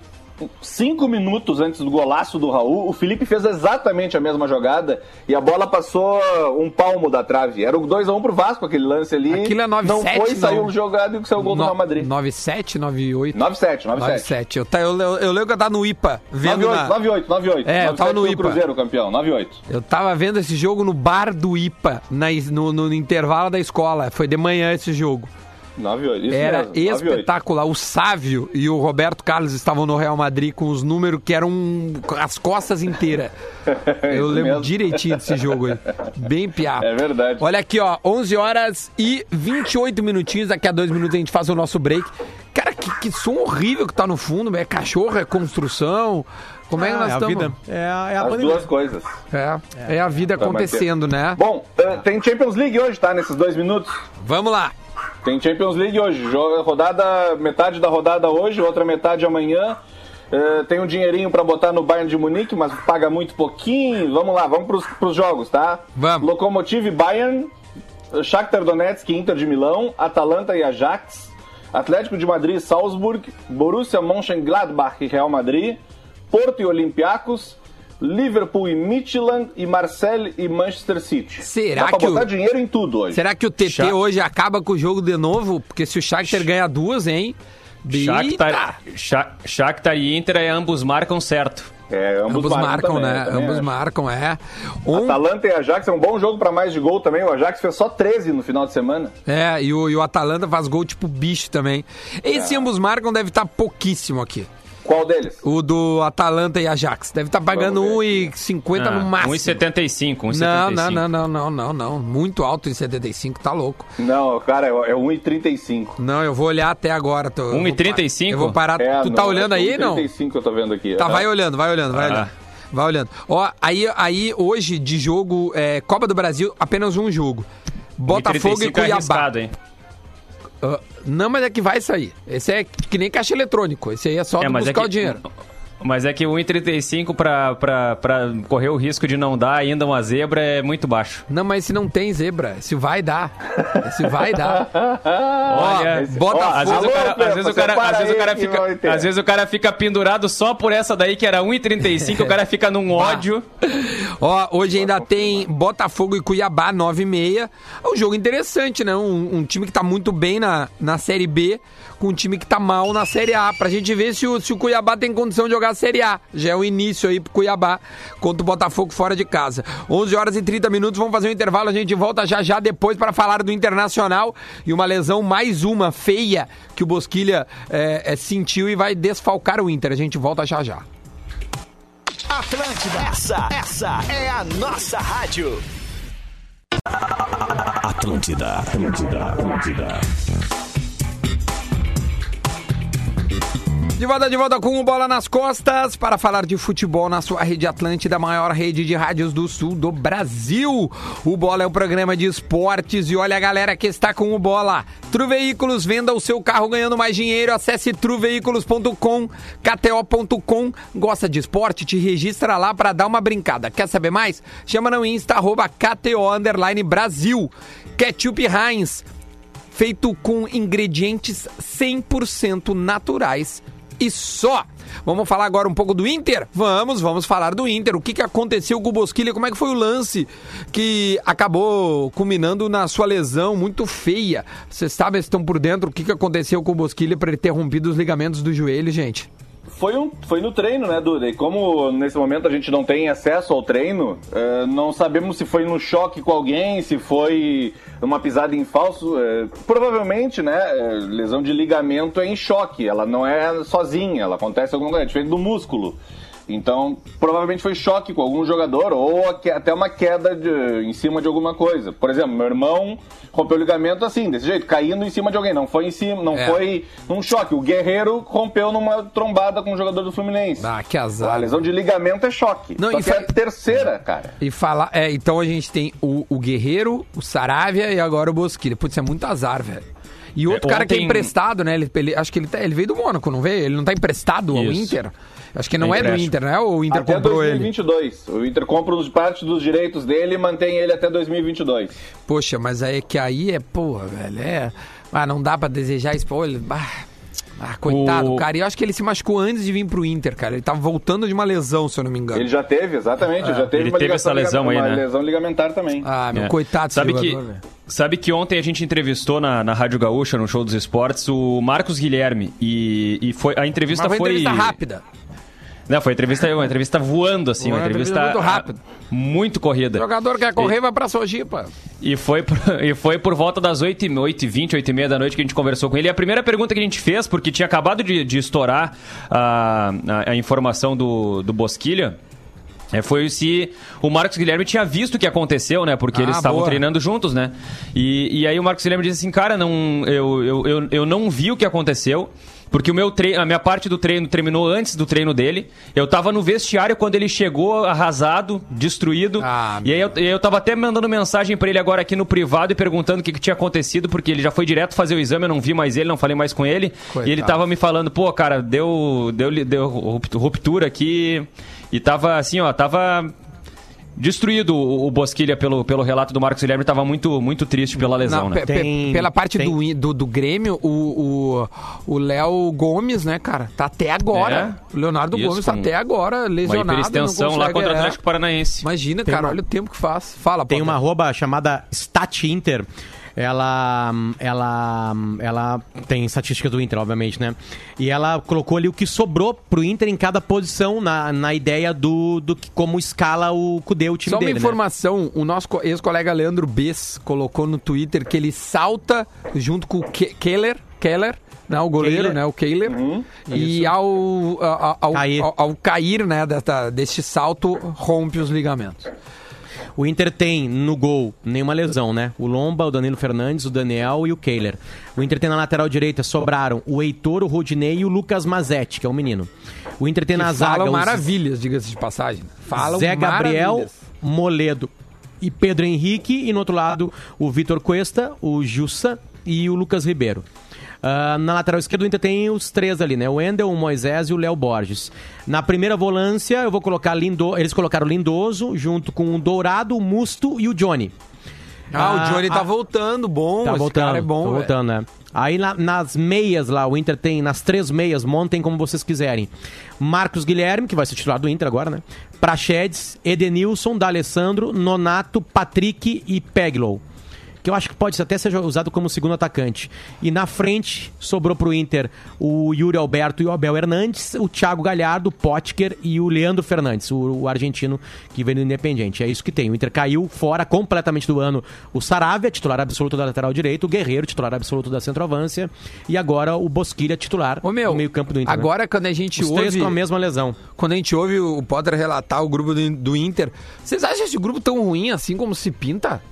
D: cinco minutos antes do golaço do Raul, o Felipe fez exatamente a mesma jogada e a bola passou um palmo da trave. Era o 2x1 pro Vasco aquele lance ali.
A: Aquilo é 9-7,
D: Não foi,
A: não.
D: saiu jogado e saiu o gol do
A: No-
D: Real Madrid.
A: 97, 98.
D: 9-7, 9-7.
A: 97. Eu, tá- eu, eu, eu lembro que eu tava no IPA, vendo
D: 9-8,
A: na...
D: 9-8, 9-8.
A: É, eu tava no IPA.
D: Cruzeiro campeão, 9-8.
A: Eu tava vendo esse jogo no bar do IPA, na es- no, no intervalo da escola. Foi de manhã esse jogo.
D: 9-8, isso
A: Era
D: mesmo, 9-8.
A: espetacular. O Sávio e o Roberto Carlos estavam no Real Madrid com os números que eram as costas inteiras. Eu lembro
D: mesmo.
A: direitinho desse jogo aí. Bem piado.
D: É verdade.
A: Olha aqui, ó. 11 horas e 28 minutinhos. Daqui a dois minutos a gente faz o nosso break. Cara, que, que som horrível que tá no fundo. É cachorro, é construção. Como é que
C: Ah,
A: nós
C: é a
A: estamos?
C: vida. É a, é a
D: As
C: pandemia.
D: duas coisas.
A: É, é a vida acontecendo, né?
D: Bom, eh, tem Champions League hoje, tá? Nesses dois minutos.
A: Vamos lá.
D: Tem Champions League hoje. Joga rodada, metade da rodada hoje, outra metade amanhã. Eh, tem um dinheirinho pra botar no Bayern de Munique, mas paga muito pouquinho. Vamos lá, vamos pros, pros jogos, tá?
A: Vamos.
D: Lokomotiv Bayern, Shakhtar Donetsk Inter de Milão, Atalanta e Ajax, Atlético de Madrid e Salzburg, Borussia Mönchengladbach e Real Madrid, Porto e Olympiacos, Liverpool e Midtjylland e Marseille e Manchester City.
A: Será
D: Dá pra
A: que o-
D: botar dinheiro em tudo hoje.
A: Será que o TT hoje acaba com o jogo de novo? Porque se o Shakhtar ganhar duas, hein?
E: Shakhtar, Sha- Shakhtar e Inter, aí ambos marcam certo.
D: É, ambos,
A: Ambos marcam,
D: também,
A: né?
D: também
A: Ambos
D: acho.
A: marcam, é. Um,
D: Atalanta e Ajax é um bom jogo pra mais de gol também. O Ajax fez só 13 no final de semana.
A: é, e o, e o Atalanta faz gol tipo bicho também. Esse
D: É.
A: ambos marcam deve estar pouquíssimo aqui.
D: Qual deles?
A: O do Atalanta e Ajax. Deve estar pagando
D: Vamos ver
A: 1,50 no
E: Ah,
A: máximo.
E: 1,75, 1,75.
A: Não, não, não, não, não, não, não. Muito alto em 75, tá louco.
D: Não, cara, é é 1,35.
A: Não, eu vou olhar até agora. Tô, eu vou
E: 1,35?
A: pa- Eu vou parar.
D: É,
A: tu tá
D: não,
A: olhando
D: que
A: aí, não?
D: 1,35 eu tô vendo aqui.
A: Tá,
D: Aham.
A: vai olhando, vai olhando, vai
E: Ah.
A: olhando. Vai olhando. Ó, aí, aí hoje de jogo, é, Copa do Brasil, apenas um jogo. Botafogo e
E: 1,35 é
A: Cuiabá.
E: arriscado, hein?
A: Ah, não, mas é que vai sair. Esse é que nem caixa eletrônico. Esse aí é só
E: É, é
A: buscar
E: que-
A: o dinheiro.
E: Mas é que o 1,35 pra, pra, pra correr o risco de não dar ainda uma zebra é muito baixo.
A: Não, mas se não tem zebra, se vai dar. Se vai dar.
E: Olha,
D: esse-
A: Botafogo-
E: às vezes o cara,
D: Alô,
E: às vezes o cara, às vezes o cara fica, às vezes o cara fica pendurado só por essa daí que era 1,35, o cara fica num ódio.
A: Ó, hoje ainda tem Botafogo e Cuiabá, 9 e meia. É um jogo interessante, né? Um, um time que tá muito bem na, na Série B, com um time que tá mal na Série A. Pra gente ver se o, se o Cuiabá tem condição de jogar a Série A. Já é o início aí pro Cuiabá contra o Botafogo fora de casa. 11 horas e 30 minutos, vamos fazer um intervalo. A gente volta já já depois para falar do Internacional e uma lesão, mais uma feia, que o Bosquilha é, é, sentiu e vai desfalcar o Inter. A gente volta já já.
H: Atlântida, essa, essa é a nossa rádio.
I: Atlântida, Atlântida, Atlântida.
A: De volta, de volta com o Bola nas Costas para falar de futebol na sua rede Atlântida, a maior rede de rádios do sul do Brasil. O Bola é um programa de esportes e olha a galera que está com o Bola. Tru Veículos, venda o seu carro ganhando mais dinheiro. Acesse truveículos.com, kto.com. Gosta de esporte? Te registra lá para dar uma brincada. Quer saber mais? Chama no Insta, arroba KTO Underline Brasil. Ketchup Heinz feito com ingredientes 100% naturais e só. Vamos falar agora um pouco do Inter? Vamos, vamos falar do Inter. O que, que aconteceu com o Bosquilha? Como é que foi o lance que acabou culminando na sua lesão muito feia? Vocês sabem, estão por dentro, o que, que aconteceu com o Bosquilha para ele ter rompido os ligamentos do joelho, gente?
D: Foi, um, foi no treino, né, Duda? E como nesse momento a gente não tem acesso ao treino, eh, não sabemos se foi no choque com alguém, se foi uma pisada em falso. eh, provavelmente, né, eh, lesão de ligamento é em choque, ela não é sozinha, ela acontece em algum lugar, é diferente do músculo. Então, provavelmente foi choque com algum jogador ou até uma queda de- em cima de alguma coisa. Por exemplo, meu irmão rompeu o ligamento assim, desse jeito, caindo em cima de alguém. Não foi em cima, não
A: É.
D: foi num choque. O Guerreiro rompeu numa trombada com um jogador do Fluminense.
A: Ah, que
D: A
A: azar.
D: lesão de ligamento é choque.
A: Não,
D: Só
A: e
D: que é
A: fa-
D: a terceira, cara.
A: E falar. É, então a gente tem o, o Guerreiro, o Saravia e agora o Bosquilha. Putz, é muito azar, velho. E outro
E: É,
A: cara que é
E: ontem-
A: emprestado, né? Ele, ele- acho que ele, tá- ele veio do Mônaco, não veio? Ele não tá emprestado ao
E: Isso.
A: Inter? Acho que não
E: É
A: é, do. Inter, né? Ou o Inter
D: até
A: comprou ele?
D: 2022. O Inter compra parte dos direitos dele e mantém ele até 2022.
A: Poxa, mas aí que aí é, porra, velho, é. Ah, não dá pra desejar isso. Ele. Ah, ah, coitado,
E: O-
A: cara. E eu acho que ele se machucou antes de vir pro Inter, cara. Ele tava voltando de uma lesão, se eu não me engano.
D: Ele já teve, exatamente. já teve
E: Ele
D: uma
E: teve essa lesão aí,
D: uma
E: né?
D: lesão ligamentar também.
A: Ah, meu,
E: É.
A: coitado
E: sabe que
A: jogador.
E: Sabe que ontem a gente entrevistou na, na Rádio Gaúcha, no Show dos Esportes, o Marcos Guilherme. E, e foi, a entrevista
A: Mas foi
E: foi.
A: entrevista rápida.
E: Não, foi entrevista, uma entrevista voando, assim,
A: Uma
E: uma entrevista,
A: entrevista muito rápida.
E: ah, Muito corrida.
A: O jogador quer correr, vai pra Sojipa.
E: E foi, por, e foi por volta das 8 e 8 e 20, 8 e meia da noite que a gente conversou com ele. E a primeira pergunta que a gente fez, porque tinha acabado de, de estourar a, a, a informação do, do Bosquilha, é, foi se o Marcos Guilherme tinha visto o que aconteceu, né? Porque
A: Ah,
E: eles estavam treinando juntos, né? E, e aí o Marcos Guilherme disse assim, cara, não, eu, eu, eu, eu não vi o que aconteceu. Porque o meu treino, a minha parte do treino terminou antes do treino dele. Eu tava no vestiário quando ele chegou arrasado, destruído.
A: Ah,
E: e aí eu, eu tava até mandando mensagem pra ele agora aqui no privado e perguntando o que, que tinha acontecido, porque ele já foi direto fazer o exame, eu não vi mais ele, não falei mais com ele.
A: Coitado.
E: E ele tava me falando, pô, cara, deu, deu, deu ruptura aqui. E tava assim, ó, tava destruído o, Bosquilha pelo, pelo relato do Marcos Guilherme, tava muito, muito triste pela lesão,
A: Não,
E: né?
C: Tem-
A: pela parte
C: tem-
A: do, do, do Grêmio, o Léo Gomes, né, cara? Tá até agora.
E: É.
A: O Leonardo
E: Isso,
A: Gomes tá até agora
E: Uma
A: lesionado.
E: hiperextensão
A: não
E: lá contra o
A: é.
E: Atlético Paranaense.
A: Imagina,
C: Tem
A: cara,
C: uma-
A: olha o tempo que faz. Fala,
C: Tem uma arroba chamada Stat Inter. Ela, ela, ela tem estatística do Inter, obviamente, né? E ela colocou ali o que sobrou pro Inter em cada posição na, na ideia do, do que, como escala o Cudê, o time
A: Só uma
C: dele, né?
A: informação, o nosso co- ex-colega Leandro Bess colocou no Twitter que ele salta junto com o Ke- Keller, Keller, né, o goleiro,
C: Kehler.
A: né, o Kehler, e ao, ao, ao,
C: Cair.
A: ao- ao cair, né, desta, deste salto, rompe os ligamentos.
C: O Inter tem no gol nenhuma lesão, né? O Lomba, o Danilo Fernandes, o Daniel e o Kehler. O Inter tem na lateral direita, sobraram o Heitor, o Rodinei e o Lucas Mazetti, que é o menino. O Inter tem
A: Que
C: na zaga
A: falam
C: os
A: maravilhas, diga-se de passagem. Falam
C: Zé Gabriel,
A: maravilhas.
C: Moledo e Pedro Henrique. E no outro lado, o Vitor Cuesta, o Jussa e o Lucas Ribeiro. Ah, na lateral esquerda, o Inter tem os três ali, né? O Endel, o Moisés e o Léo Borges. Na primeira volância, eu vou colocar Lindo... Eles colocaram o Lindoso junto com o Dourado, o Musto e o Johnny.
A: Ah, o
C: Ah,
A: Johnny tá
C: ah,
A: voltando, bom,
C: Tá voltando,
A: cara é bom,
C: tá
A: velho.
C: voltando, né? Aí na- nas meias lá, o Inter tem, nas três meias, montem como vocês quiserem. Marcos Guilherme, que vai ser titular do Inter agora, né? Prachedes, Edenilson, D'Alessandro, Nonato, Patrick e Peglow. Que eu acho que pode até ser usado como segundo atacante. E na frente, sobrou pro Inter o Yuri Alberto e o Abel Hernandes, o Thiago Galhardo, o Potker e o Leandro Fernandes, o, o argentino que vem do Independiente. É isso que tem. O Inter caiu fora completamente do ano o Saravia, titular absoluto da lateral direito, o Guerreiro, titular absoluto da centroavância, e agora o Bosquilha, titular
A: Ô, meu,
C: do meio-campo do Inter. né?
A: agora quando a gente
C: Os três
A: ouve...
C: com a mesma lesão.
A: Quando a gente ouve o Potter relatar o grupo do, do Inter, vocês acham esse grupo tão ruim assim como se pinta?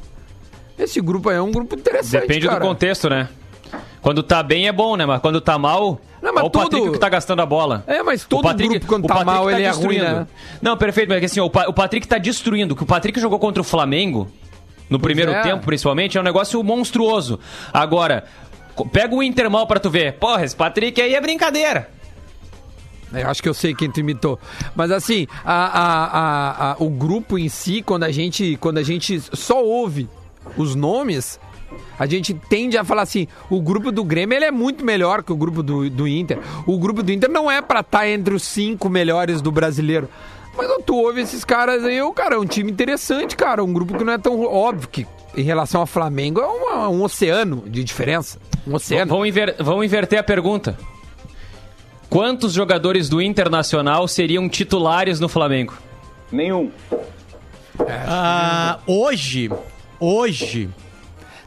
A: Esse grupo aí é um grupo interessante,
E: Depende
A: cara.
E: do contexto, né? Quando tá bem é bom, né? Mas quando tá mal.
A: Não, mas
E: olha o Patrick
A: todo-
E: que tá gastando a bola.
A: É, mas todo
E: O Patrick-
A: grupo, quando
E: o
A: tá
E: Patrick
A: mal,
E: tá
A: ele é ruim,
E: destruindo.
A: né?
E: Não, perfeito, mas é que assim, o, Pa- o Patrick tá destruindo. O que o Patrick jogou contra o Flamengo, no primeiro
A: é.
E: tempo, principalmente, é um negócio monstruoso. Agora, pega o Inter mal pra tu ver. Porra, esse Patrick aí é brincadeira.
A: Eu acho que eu sei quem tu imitou. Mas assim, a- a- a- o grupo em si, quando a gente, quando a gente só ouve os nomes, a gente tende a falar assim: o grupo do Grêmio ele é muito melhor que o grupo do, do Inter. O grupo do Inter não é pra estar entre os cinco melhores do brasileiro. Mas tu ouve esses caras aí, eu, cara, é um time interessante, cara. Um grupo que não é tão óbvio que em relação ao Flamengo é uma- um oceano de diferença. Um oceano.
E: Vão, inver- vão inverter a pergunta. Quantos jogadores do Internacional seriam titulares no Flamengo?
D: Nenhum.
C: Ah, hoje, hoje.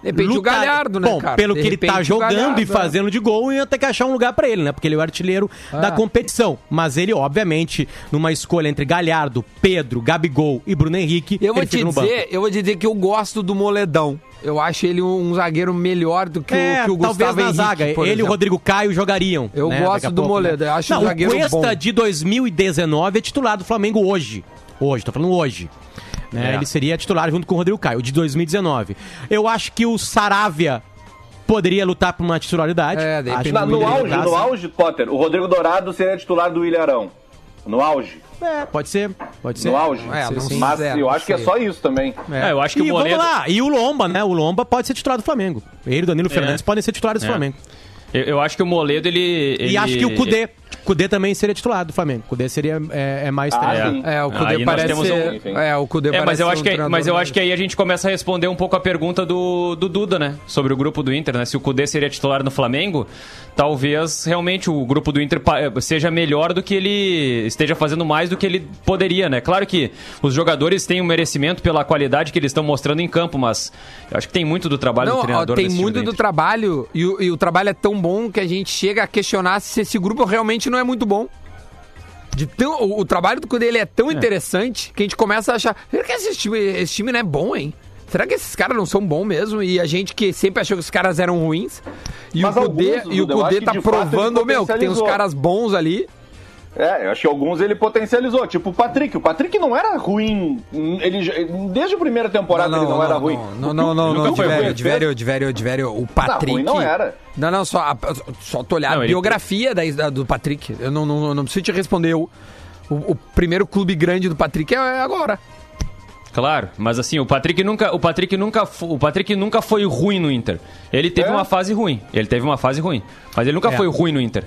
A: Depende do Galhardo, né,
C: Bom,
A: cara?
C: pelo
A: De
C: que ele tá jogando
A: Galhardo,
C: e
A: é.
C: fazendo de gol, ia ter que achar um lugar pra ele, né? Porque ele é o artilheiro da competição. Mas ele, obviamente, numa escolha entre Galhardo, Pedro, Gabigol e Bruno Henrique,
A: Eu vou
C: ele
A: te dizer, eu vou te dizer que eu gosto do Moledão. Eu acho ele um, zagueiro melhor do que,
C: É,
A: o, que o
C: talvez
A: Gustavo
C: na
A: Henrique,
C: zaga. Ele e o
A: exemplo.
C: Rodrigo Caio jogariam.
A: Eu
C: né,
A: gosto do
C: pouco,
A: Moledo,
C: né?
A: eu acho
C: Não,
A: um zagueiro
C: o Cuesta
A: bom.
C: de 2019 é titular do Flamengo hoje. Hoje, tô falando hoje. Né?
E: É.
C: Ele seria titular junto com o Rodrigo Caio, de 2019. Eu acho que o Saravia poderia lutar por uma titularidade.
A: É,
C: Acho
D: no
C: poderia
D: auge, no
C: sim.
D: auge, Potter, o Rodrigo Dourado seria titular do Ilharão. No auge.
C: É, pode ser, pode ser.
D: No auge.
A: É, não
D: Mas
A: sei,
D: eu acho que é só isso também.
E: É, eu acho que
C: e
E: o Moledo...
C: vamos lá, e o Lomba, né? O Lomba pode ser titular do Flamengo. Ele e o Danilo Fernandes podem ser titulares do
E: É.
C: Flamengo.
E: Eu, eu acho que o Moledo, ele...
C: E
E: ele-
C: acho que o Kudê. Kudê também seria titular do Flamengo. Kudê seria é, é mais
D: Ah, sim.
A: É, o Cudê
E: Aí nós
A: parece
D: um-.
A: É, o Cudê
E: É, mas
A: parece
E: eu
A: ser
E: acho
A: um
E: que,
A: treinador
E: mas eu acho que aí a gente começa a responder um pouco a pergunta do, do Duda, né? Sobre o grupo do Inter, né? Se o Cudê seria titular no Flamengo, talvez realmente o grupo do Inter seja melhor do que ele esteja fazendo mais do que ele poderia, né? Claro que os jogadores têm um merecimento pela qualidade que eles estão mostrando em campo, mas eu acho que tem muito do trabalho
A: Não,
E: do treinador
A: tem muito do
E: Inter.
A: trabalho e o, e o trabalho é tão bom que a gente chega a questionar se esse grupo realmente não é muito bom. De tão, o, o trabalho do Cudê ele é tão interessante que a gente começa a achar, será que esse time, esse time não é bom, hein? Será que esses caras não são bons mesmo? E a gente que sempre achou que os caras eram ruins. E
D: Mas
A: o Cudê,
D: alguns,
A: e o Cudê tá
D: fato
A: provando, meu, que tem uns caras bons ali.
D: É, eu acho que alguns ele potencializou. Tipo o Patrick. O Patrick não era ruim. Ele, desde a primeira temporada ele não, era ruim.
A: Não, não, não, não,
D: foi ruim,
A: Divério,
D: ele
A: Divério,
D: fez-
A: Divério, Divério, o Patrick...
D: ruim não era.
A: Não, não, só, só tu olhar
E: Não,
A: a
E: ele-
A: biografia da, da- do Patrick. Eu não, não, não preciso te responder. Eu, o, o primeiro clube grande do Patrick é agora.
E: Claro, mas assim, o Patrick nunca, o Patrick nunca, o Patrick nunca foi ruim no Inter. Ele teve
D: É?
E: uma fase ruim. Ele teve uma fase ruim, mas ele nunca
C: É.
E: foi ruim no Inter.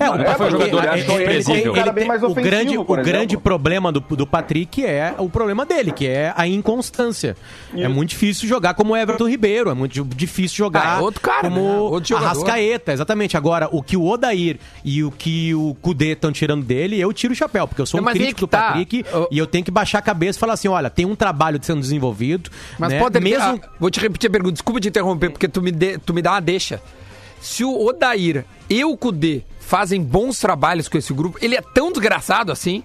C: É, o-
D: é,
E: foi um jogador
D: ele achou ele bem mais
C: o
D: ofensivo,
C: grande, o grande problema do, do Patrick é o problema dele, que é a inconstância. É muito difícil jogar como o Everton Ribeiro, é muito difícil jogar
A: Ah, é outro cara,
C: como
A: né? Outro.
C: Arrascaeta, exatamente. Agora, o que o Odair e o que o Kudê estão tirando dele, eu tiro o chapéu, porque eu sou
A: Não,
C: um
A: mas
C: crítico do
A: tá.
C: Patrick
A: Eu-
C: e eu tenho que baixar a cabeça e falar assim, olha, tem um trabalho sendo desenvolvido,
A: Mas
C: né?
A: pode
C: mesmo...
A: ah, Vou te repetir a pergunta, desculpa te interromper, porque tu me, dê- tu me dá uma deixa. Se o Odair e o Kudê fazem bons trabalhos com esse grupo, ele é tão desgraçado assim?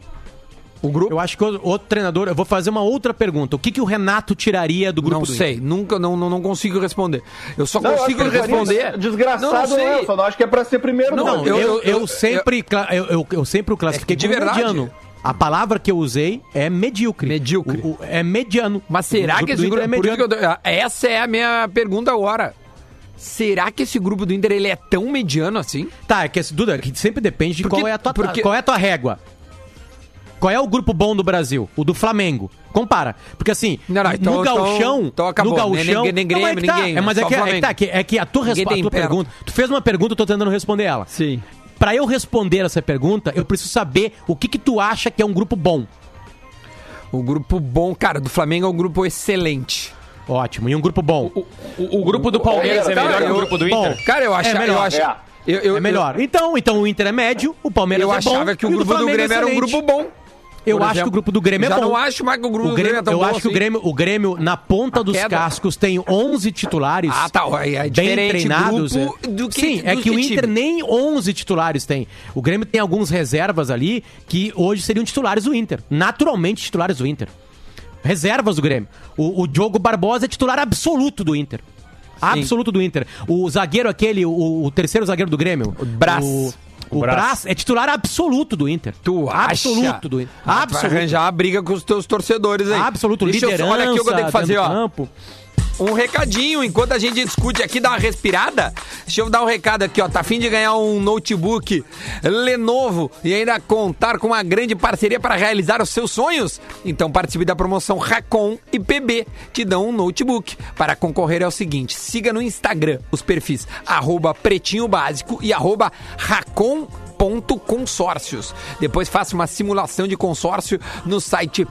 A: O grupo?
C: Eu acho que o- outro treinador, eu vou fazer uma outra pergunta. O que, que o Renato tiraria do grupo
A: Não
C: do
A: sei, nunca, não, não, não consigo responder. Eu só
D: Não, eu
A: consigo
D: faria
A: responder.
D: Desgraçado
A: não,
D: não,
A: sei.
D: é, eu só não acho que é pra ser primeiro, não.
C: Não, eu,
A: eu-
C: eu,
A: eu- eu-
C: sempre, eu, eu, eu sempre o classifiquei
A: É de
C: como
A: verdade-
C: mediano. A palavra que eu usei é medíocre.
A: Medíocre.
C: O- o- é mediano.
A: Mas será
C: O
A: que esse
C: Inter
A: grupo.
C: é mediano?
A: que eu tô- essa é a minha pergunta agora. Será que esse grupo do Inter ele é tão mediano assim?
C: Tá, é que esse- Duda, que sempre depende de
A: Porque-
C: qual é a tua
A: porque-
C: qual é a tua régua. Qual é o grupo bom do Brasil? O do Flamengo. Compara. Porque assim,
A: Não, não, então-
C: no gauchão,
A: então- então
C: no gauchão,
A: Nem- nem
C: não,
A: Grêmio,
C: é que tá,
A: ninguém,
C: é, mas é que, é que tá, que, é que a tua, resposta, a tua pergunta, tu fez uma pergunta, eu tô tentando responder ela.
A: Sim.
C: Pra eu responder essa pergunta, eu preciso saber o que que tu acha que é um grupo bom.
A: O grupo bom, cara, do Flamengo é um grupo excelente.
C: Ótimo, e um grupo bom.
E: O, o grupo do Palmeiras é
D: Cara,
E: melhor que o
A: eu-
E: grupo do
C: bom,
E: Inter?
A: Cara, eu acho,
C: É melhor.
A: eu acho,
D: É.
A: eu, eu-
C: é melhor. Então, então o Inter é médio, o Palmeiras
A: Eu,
C: é bom.
A: achava que o grupo do
C: Flamengo é
A: Grêmio era um grupo bom.
C: Eu acho que o grupo do Grêmio é bom.
A: não acho mais que o grupo
C: O
A: do
C: Grêmio,
A: é tão
C: eu
A: bom
C: acho que o
A: assim.
C: Grêmio, o Grêmio, na ponta dos
A: queda.
C: cascos, tem 11 titulares.
A: Ah, tá. É
C: bem treinados.
A: grupo
C: é.
A: do que-
C: Sim, é
A: do
C: que o
A: que
C: Inter
A: time.
C: nem 11 titulares tem. O Grêmio tem alguns reservas ali que hoje seriam titulares do Inter. Naturalmente titulares do Inter. Reservas do Grêmio. O, o Diogo Barbosa é titular absoluto do Inter. Absoluto do Inter. O zagueiro aquele, o, o terceiro zagueiro do Grêmio. O
A: Brás.
C: O, o
E: Brás.
C: Brás é titular absoluto do Inter.
A: Tu acha?
C: Absoluto do Inter.
A: Ah, Vai
C: Absoluto.
A: arranjar uma briga com os teus torcedores aí.
C: Absoluto.
A: Deixa eu,
C: Liderança,
A: olha aqui o que eu tenho que fazer, ó.
C: campo.
A: Um recadinho, enquanto a gente discute aqui, dá uma respirada. Deixa eu dar um recado aqui, ó. Tá afim de ganhar um notebook Lenovo e ainda contar com uma grande parceria para realizar os seus sonhos? Então participe da promoção Racon e PB. Te dão um notebook. Para concorrer é o seguinte: siga no Instagram os perfis arroba pretinho básico e arroba Racon ponto consórcios. Depois faça uma simulação de consórcio no site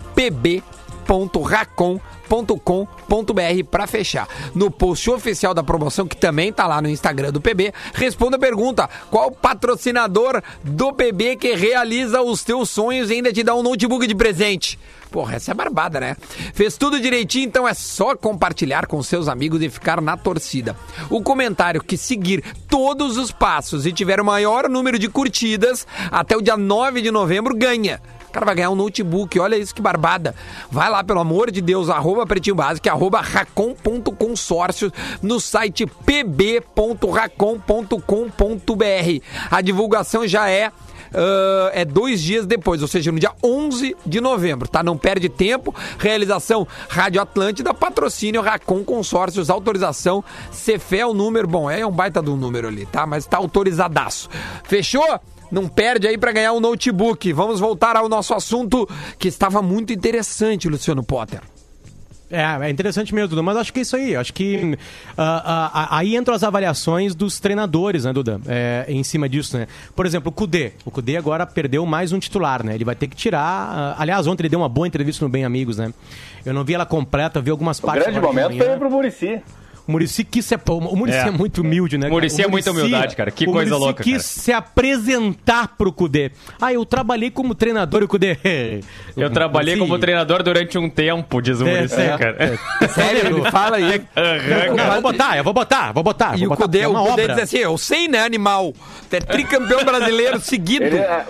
A: pb.racon.com.br para fechar. No post oficial da promoção, que também tá lá no Instagram do PB, responda a pergunta: qual patrocinador do PB que realiza os teus sonhos e ainda te dá um notebook de presente? Porra, essa é barbada, né? Fez tudo direitinho, então é só compartilhar com seus amigos e ficar na torcida. O comentário que seguir todos os passos e tiver o maior número de curtidas até o dia 9 de novembro ganha. O cara vai ganhar um notebook, olha isso que barbada. Vai lá, pelo amor de Deus, arroba pretinho básico, arroba racon.consórcios no site pb.racon.com.br. A divulgação já é ah, é dois dias depois, ou seja, no dia 11 de novembro, tá? Não perde tempo. Realização Rádio Atlântida, patrocínio Racon Consórcios, autorização Cefel, número, bom, é um baita do número ali, tá? Mas tá autorizadaço. Fechou? Não perde aí pra ganhar um notebook. Vamos voltar ao nosso assunto que estava muito interessante, Luciano Potter.
C: É, é interessante mesmo, Duda, mas acho que é isso aí. Acho que ah, ah, aí entram as avaliações dos treinadores, né, Duda? É, em cima disso, né? Por exemplo, o Kudê. O Kudê agora perdeu mais um titular, né? Ele vai ter que tirar. aliás, ontem ele deu uma boa entrevista no Bem Amigos, né? Eu não vi ela completa, vi algumas
D: O
C: partes.
D: grande momento foi pro Murici.
C: O Murici quis se. O Murici é.
E: É.
C: muito humilde, né? O
E: é muita humildade, cara. Que
C: o
E: coisa louca,
C: quis
E: cara.
C: se apresentar pro Kudê. Ah, eu trabalhei como treinador e o Kudê.
E: Eu trabalhei como treinador durante um tempo, diz o
C: É,
E: Muricy,
C: é.
E: cara.
A: Sério, ele fala aí.
C: Eu vou botar, eu vou botar, vou botar.
A: E
C: vou
A: o
C: botar,
A: Cudê,
C: é
A: o Cudê
C: obra.
A: diz assim: Eu sei, né, animal? É tricampeão brasileiro seguido.
D: Ele é-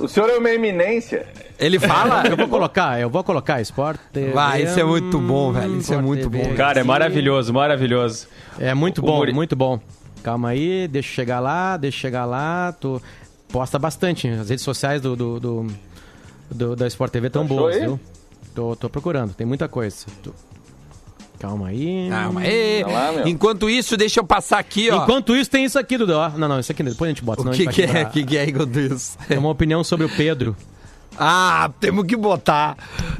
D: o senhor é uma eminência.
A: Ele fala.
C: Eu vou colocar, eu vou colocar Sport TV.
A: Vai, isso é muito bom, velho. Isso é muito bom.
E: Cara, é maravilhoso, maravilhoso.
C: É muito
E: O
C: bom,
E: Muri-
C: muito bom. Calma aí, deixa eu chegar lá, deixa eu chegar lá. Tu posta bastante. As redes sociais do, do, do- do- da Sport TV tão
D: Achou
C: boas,
D: aí?
C: viu? Tô, tô procurando, tem muita coisa. Tu- Calma aí.
A: Calma aí.
D: Vai lá.
A: Enquanto isso, deixa eu passar aqui, ó.
C: Enquanto isso, tem isso aqui, Dudu. Não, não, isso aqui depois a gente bota.
A: O
C: senão a
A: que, que é? O que, que é enquanto isso?
C: É uma opinião sobre o Pedro.
A: Ah, temos que botar.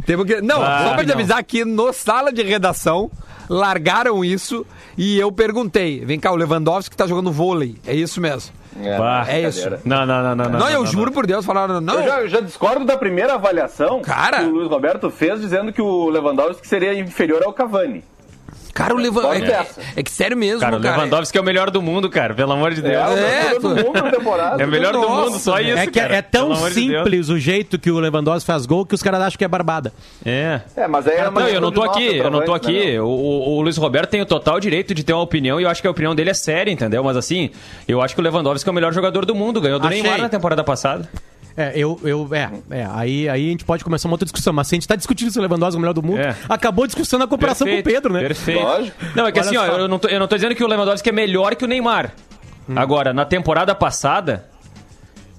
A: Temos que. Não,
E: Ah,
A: só pra te
C: não.
A: avisar que no sala de redação largaram isso e eu perguntei: vem cá, o Lewandowski tá jogando vôlei. É isso mesmo.
E: Bah.
A: É isso.
D: brincadeira.
E: Não, não, não, não.
A: Não, eu juro por Deus, falaram, não.
D: Eu já, eu já discordo da primeira avaliação
A: Cara.
D: que o Luiz Roberto fez, dizendo que o Lewandowski seria inferior ao Cavani.
A: Cara, o Lewandowski. É, é que sério mesmo,
E: Cara,
A: cara.
E: o Lewandowski é o melhor do mundo, cara. Pelo amor de Deus.
D: É, o
A: É,
D: melhor do mundo na temporada.
E: É o melhor do
A: Nossa,
E: mundo, só isso,
C: é que é-
E: cara.
C: é tão
E: amor de
C: simples o jeito que o Lewandowski faz gol que os caras acham que é barbada.
E: É.
D: É, mas aí é uma
E: Não, eu não tô aqui, eu não tô
D: né,
E: aqui. O, o- o Luiz Roberto tem o total direito de ter uma opinião e eu acho que a opinião dele é séria, entendeu? Mas assim, eu acho que o Lewandowski é o melhor jogador do mundo. Ganhou do
C: Achei.
E: Neymar na temporada passada.
C: É, eu, eu, é, é aí, aí a gente pode começar uma outra discussão, mas se a gente tá discutindo se o Lewandowski é o melhor do mundo,
E: É.
C: acabou a discussão na comparação
E: Perfeito,
C: com o Pedro, né?
E: Perfeito.
D: Lógico.
E: Não, é que
C: Olha
E: assim, ó,
C: só.
E: eu não, tô, eu não tô dizendo que o Lewandowski é melhor que o Neymar.
C: Hum.
E: Agora, na temporada passada,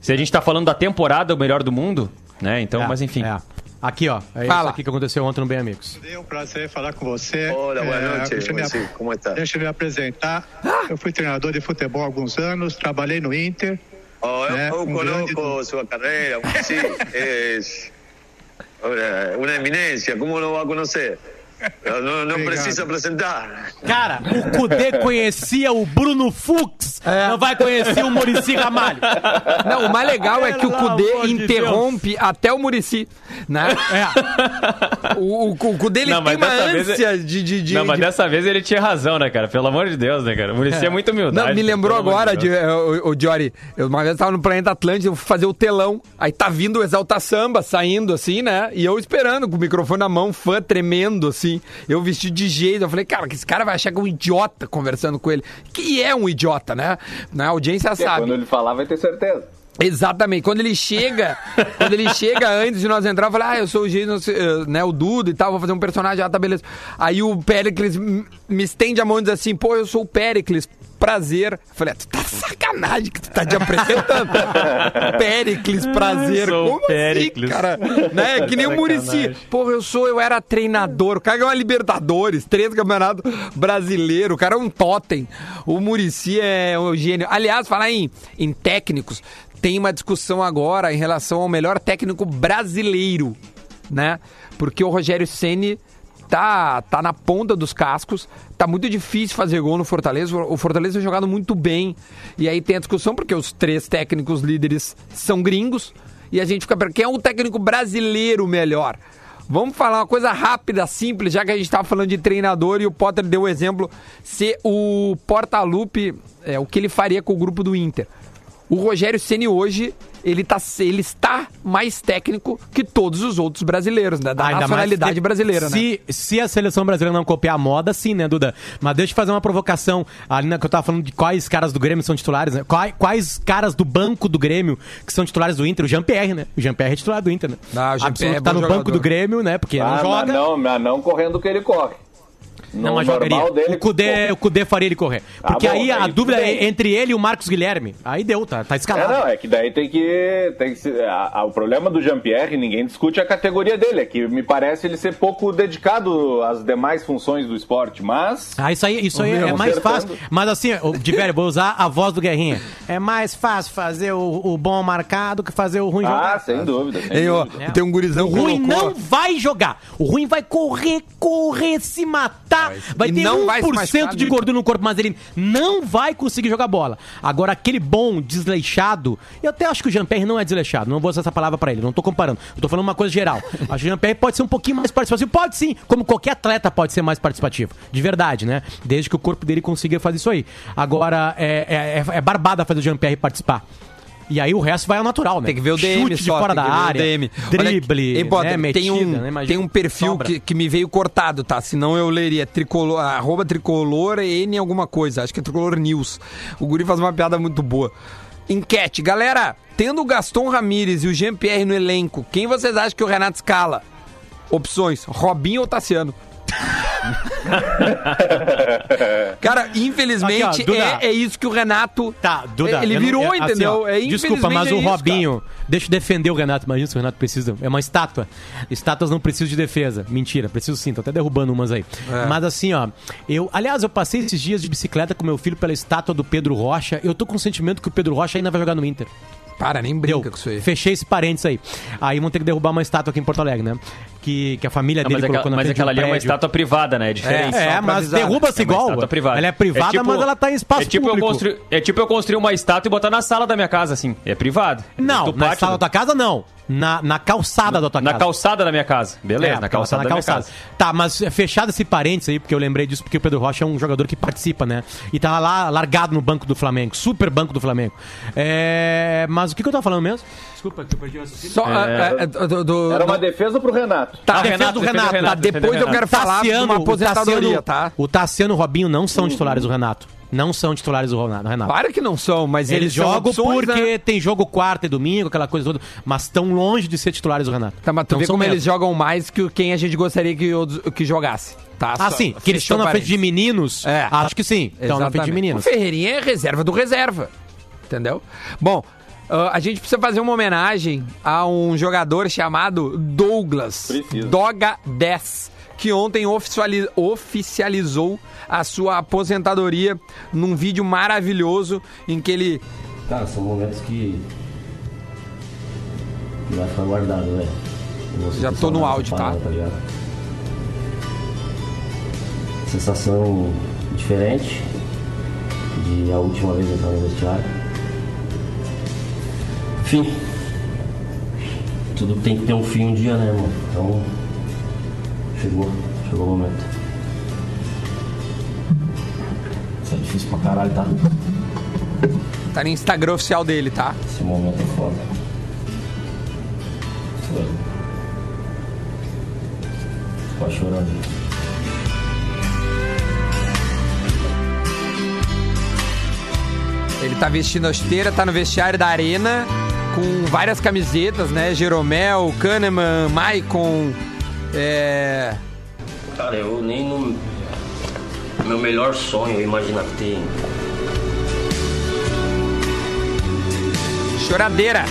E: se a gente tá falando da temporada o melhor do mundo, né? Então,
C: É,
E: mas enfim.
C: é. Aqui, ó, é
A: Fala.
C: isso aqui que aconteceu ontem no Bem Amigos.
J: É um prazer falar com você.
K: Hola, buenas
J: É,
K: noches.
J: deixa, eu me,
K: ¿Cómo está?
J: deixa eu me apresentar. Eu fui treinador de futebol há alguns anos, trabalhei no Inter.
K: Oh, yo,
J: Eh,
K: yo
J: un
K: conozco
J: grande-
K: su carrera, sí, es ahora, una eminencia, ¿cómo no va a conocer? No, no
J: Obrigado.
K: precisa presentar.
C: Cara, o Kudê conhecia o Bruno Fux,
A: É.
C: não vai conhecer o Murici Ramalho.
A: Não, o mais legal é que o
C: de
A: interrompe até o Murici, né?
C: É.
A: O, o, o Kudê, ele
E: Não,
A: tem uma ânsia de... de, de
E: não, mas
A: de-
E: dessa vez ele tinha razão, né, cara? Pelo amor de Deus, né, cara? O Muricy é, muito humildade.
A: Não, me lembrou
E: pelo amor
A: agora,
E: de
A: o, o Jory, eu uma vez tava no Planeta Atlântico, eu fui fazer o telão, aí tá vindo o Exalta Samba saindo assim, né? E eu esperando com o microfone na mão, fã tremendo assim. Eu vestido de jeito, eu falei, cara, que esse cara vai achar que é um idiota conversando com ele. Que é um idiota, né? Na audiência
D: É,
A: sabe.
D: Quando ele falar, vai ter certeza.
A: Exatamente. Quando ele chega, quando ele chega antes de nós entrar, eu falei, ah, eu sou o Jason, eh, né, o Dudo e tal, vou fazer um personagem, ah, tá beleza. Aí o Pericles me estende a mão e diz assim, pô, eu sou o Pericles, prazer. Eu falei, ah, tu tá sacanagem que tu tá te apresentando. Pericles, prazer.
E: Sou
A: Como
E: Péricles.
A: assim, cara? Né? Que nem o Murici. Porra, eu sou, eu era treinador. O cara ganhou uma Libertadores, três campeonatos brasileiros. O cara é um totem. O Murici é um gênio. Aliás, falar em, em técnicos, tem uma discussão agora em relação ao melhor técnico brasileiro, né? Porque o Rogério Ceni tá, tá na ponta dos cascos. Tá muito difícil fazer gol no Fortaleza. O Fortaleza tem jogado muito bem. E aí tem a discussão, porque os três técnicos líderes são gringos. E a gente fica. Quem é o técnico brasileiro melhor? Vamos falar uma coisa rápida, simples, já que a gente estava falando de treinador e o Potter deu o exemplo. Se o Portalupe, é, o que ele faria com o grupo do Inter. O Rogério Ceni hoje, ele, tá, ele está mais técnico que todos os outros brasileiros, né? Da
C: Ainda mais
A: nacionalidade
C: que
A: brasileira, né?
C: se, Se a seleção brasileira não copiar a moda, sim, né, Duda? Mas deixa eu fazer uma provocação. Ali na que eu tava falando de quais caras do Grêmio são titulares, né? Quais, quais caras do banco do Grêmio que são titulares do Inter? O Jean-Pierre, né? O Jean-Pierre é titular do Inter, né?
A: Ah, o Jean-Pierre é
C: tá no banco
A: jogador.
C: do Grêmio, né? Porque
D: Ah,
C: não joga.
D: mas não, mas não correndo o que ele corre.
C: Não,
D: No
C: mas jogaria.
D: normal dele,
C: o, Cudê, o Cudê faria ele correr.
D: Ah,
C: Porque
D: bom,
C: aí a dúvida é entre ele e o Marcos Guilherme. Aí deu, tá, tá
D: É,
C: escalado.
D: não, é que daí tem que. Tem que ser, a- a- o problema do Jean-Pierre, ninguém discute a categoria dele, é que me parece ele ser pouco dedicado às demais funções do esporte, mas.
C: Ah, isso aí, isso aí é mais fácil. Mas assim, de velho, vou usar a voz do Guerrinha. É mais fácil fazer o, o bom marcado que fazer o ruim jogar.
D: Ah, sem dúvida. Sem
A: ó,
D: dúvida.
A: tem um gurizão
C: O ruim
A: colocou-
C: não vai jogar. O ruim vai correr, correr, se matar. Vai
A: E
C: ter
A: não vai se
C: 1%
A: machucar
C: de gordura no corpo, mas ele não vai conseguir jogar bola. Agora, aquele bom, desleixado, eu até acho que o Jean-Pierre não é desleixado. Não vou usar essa palavra pra ele, não tô comparando. Eu tô falando uma coisa geral. Acho que o Jean-Pierre pode ser um pouquinho mais participativo. Pode sim, como qualquer atleta pode ser mais participativo. De verdade, né? Desde que o corpo dele consiga fazer isso aí. Agora, é, é, é, é barbada fazer o Jean-Pierre participar. E aí o resto vai ao natural, né?
A: Tem que ver o DM
C: Chute de
A: só,
C: fora
A: tem
C: da área,
A: DM. Olha
C: drible,
A: aqui, hein, Potter,
C: né,
A: tem, um,
C: metida, né,
A: tem um perfil que, que me veio cortado, tá? Senão eu leria tricolor, arroba tricolor N alguma coisa. Acho que é tricolor news. O Guri faz uma piada muito boa. Enquete. Galera, tendo o Gaston Ramírez e o Jean-Pierre no elenco, quem vocês acham que o Renato escala? Opções, Robinho ou Tassiano? Cara, infelizmente
C: Aqui, ó,
A: é, é isso que o Renato.
C: Tá, Duda.
A: Ele
C: eu não-
A: virou,
C: é, assim,
A: entendeu?
C: ó,
A: é,
C: desculpa, mas o
A: é isso,
C: Robinho. deixa eu defender o Renato. Imagina se o Renato precisa. É uma estátua. Estátuas não precisam de defesa. Mentira, preciso sim. Tô até derrubando umas aí.
A: É.
C: Mas assim, ó. Eu, aliás, eu passei esses dias de bicicleta com meu filho pela estátua do Pedro Rocha. Eu tô com o sentimento que o Pedro Rocha ainda vai jogar no Inter.
A: Para, nem
C: Deu.
A: brinca com isso aí.
C: Fechei esse parênteses aí. Aí vão ter que derrubar uma estátua aqui em Porto Alegre, né? Que, que a família
E: Não,
C: dele
E: mas
C: colocou
E: aquela,
C: na
E: mas
C: de um
E: aquela ali é uma
C: prédio.
E: estátua privada, né? É diferente.
C: É,
A: só pra
C: mas
A: né?
C: derruba-se
E: É
C: igual. Ela é privada,
E: tipo-
C: mas ela tá em espaço
E: é tipo
C: público.
E: Eu construir, é tipo eu construir uma estátua e botar na sala da minha casa, assim. É privado.
C: Não, na sala
E: do-
C: da tua casa não. Na, na calçada da tua
E: Na
C: casa.
E: calçada da minha casa. Beleza,
C: É,
E: na calçada
C: tá
E: da minha casa.
C: Tá, mas é fechado esse parênteses aí, porque eu lembrei disso, porque o Pedro Rocha é um jogador que participa, né? E tá lá largado no banco do Flamengo, super banco do Flamengo. É, mas o que, que eu tava falando mesmo? Desculpa, que eu perdi o.
A: Só, ah, ah, ah, do- do-
D: Era
A: do-
D: uma defesa pro Renato.
A: Tá,
C: Ah, defesa do
E: defesa
C: Renato.
E: Renato,
A: Tá,
E: defesa
A: depois eu
E: Renato.
A: quero falar de uma
C: o
A: aposentadoria,
C: Tassiano-
A: tá?
C: O Tassiano e o Robinho não são titulares do Renato. Não são titulares do Ronaldo- Renato.
A: Claro que não são, mas
C: Eles,
A: eles, são
C: jogam
A: opções,
C: porque
A: né?
C: tem jogo quarta e domingo, aquela coisa toda, mas estão longe de ser titulares do Renato.
A: Tá, mas tu
C: Não
A: vê como
C: mesmo.
A: eles jogam mais que quem a gente gostaria que, que jogasse. Tá?
C: Ah,
A: Só-
C: sim, que eles estão na frente de meninos.
A: É.
C: Acho que sim. Estão na frente de
A: Exatamente.
C: meninos.
A: O Ferreirinha é reserva do reserva. Entendeu? Bom, ah, a gente precisa fazer uma homenagem a um jogador chamado Douglas.
D: Precisa.
A: Doga 10. Que ontem oficiali- oficializou a sua aposentadoria num vídeo maravilhoso em que ele.
L: Cara, são momentos que. que vai ficar guardado, velho. Eu vou
A: Já tô no áudio, tá?
L: ligado? Sensação diferente de a última vez entrar no vestiário. Enfim. Tudo tem que ter um fim um dia, né, mano? Então. Chegou. Chegou o momento. Difícil pra caralho, tá?
A: Tá no Instagram oficial dele, tá?
L: Esse momento é foda. Foi. Quase chorando.
A: Ele tá vestindo a esteira, tá no vestiário da arena com várias camisetas, né? Jeromel, Kahneman, Maicon, é...
L: Cara, eu nem no meu melhor sonho eu ter.
A: Choradeira.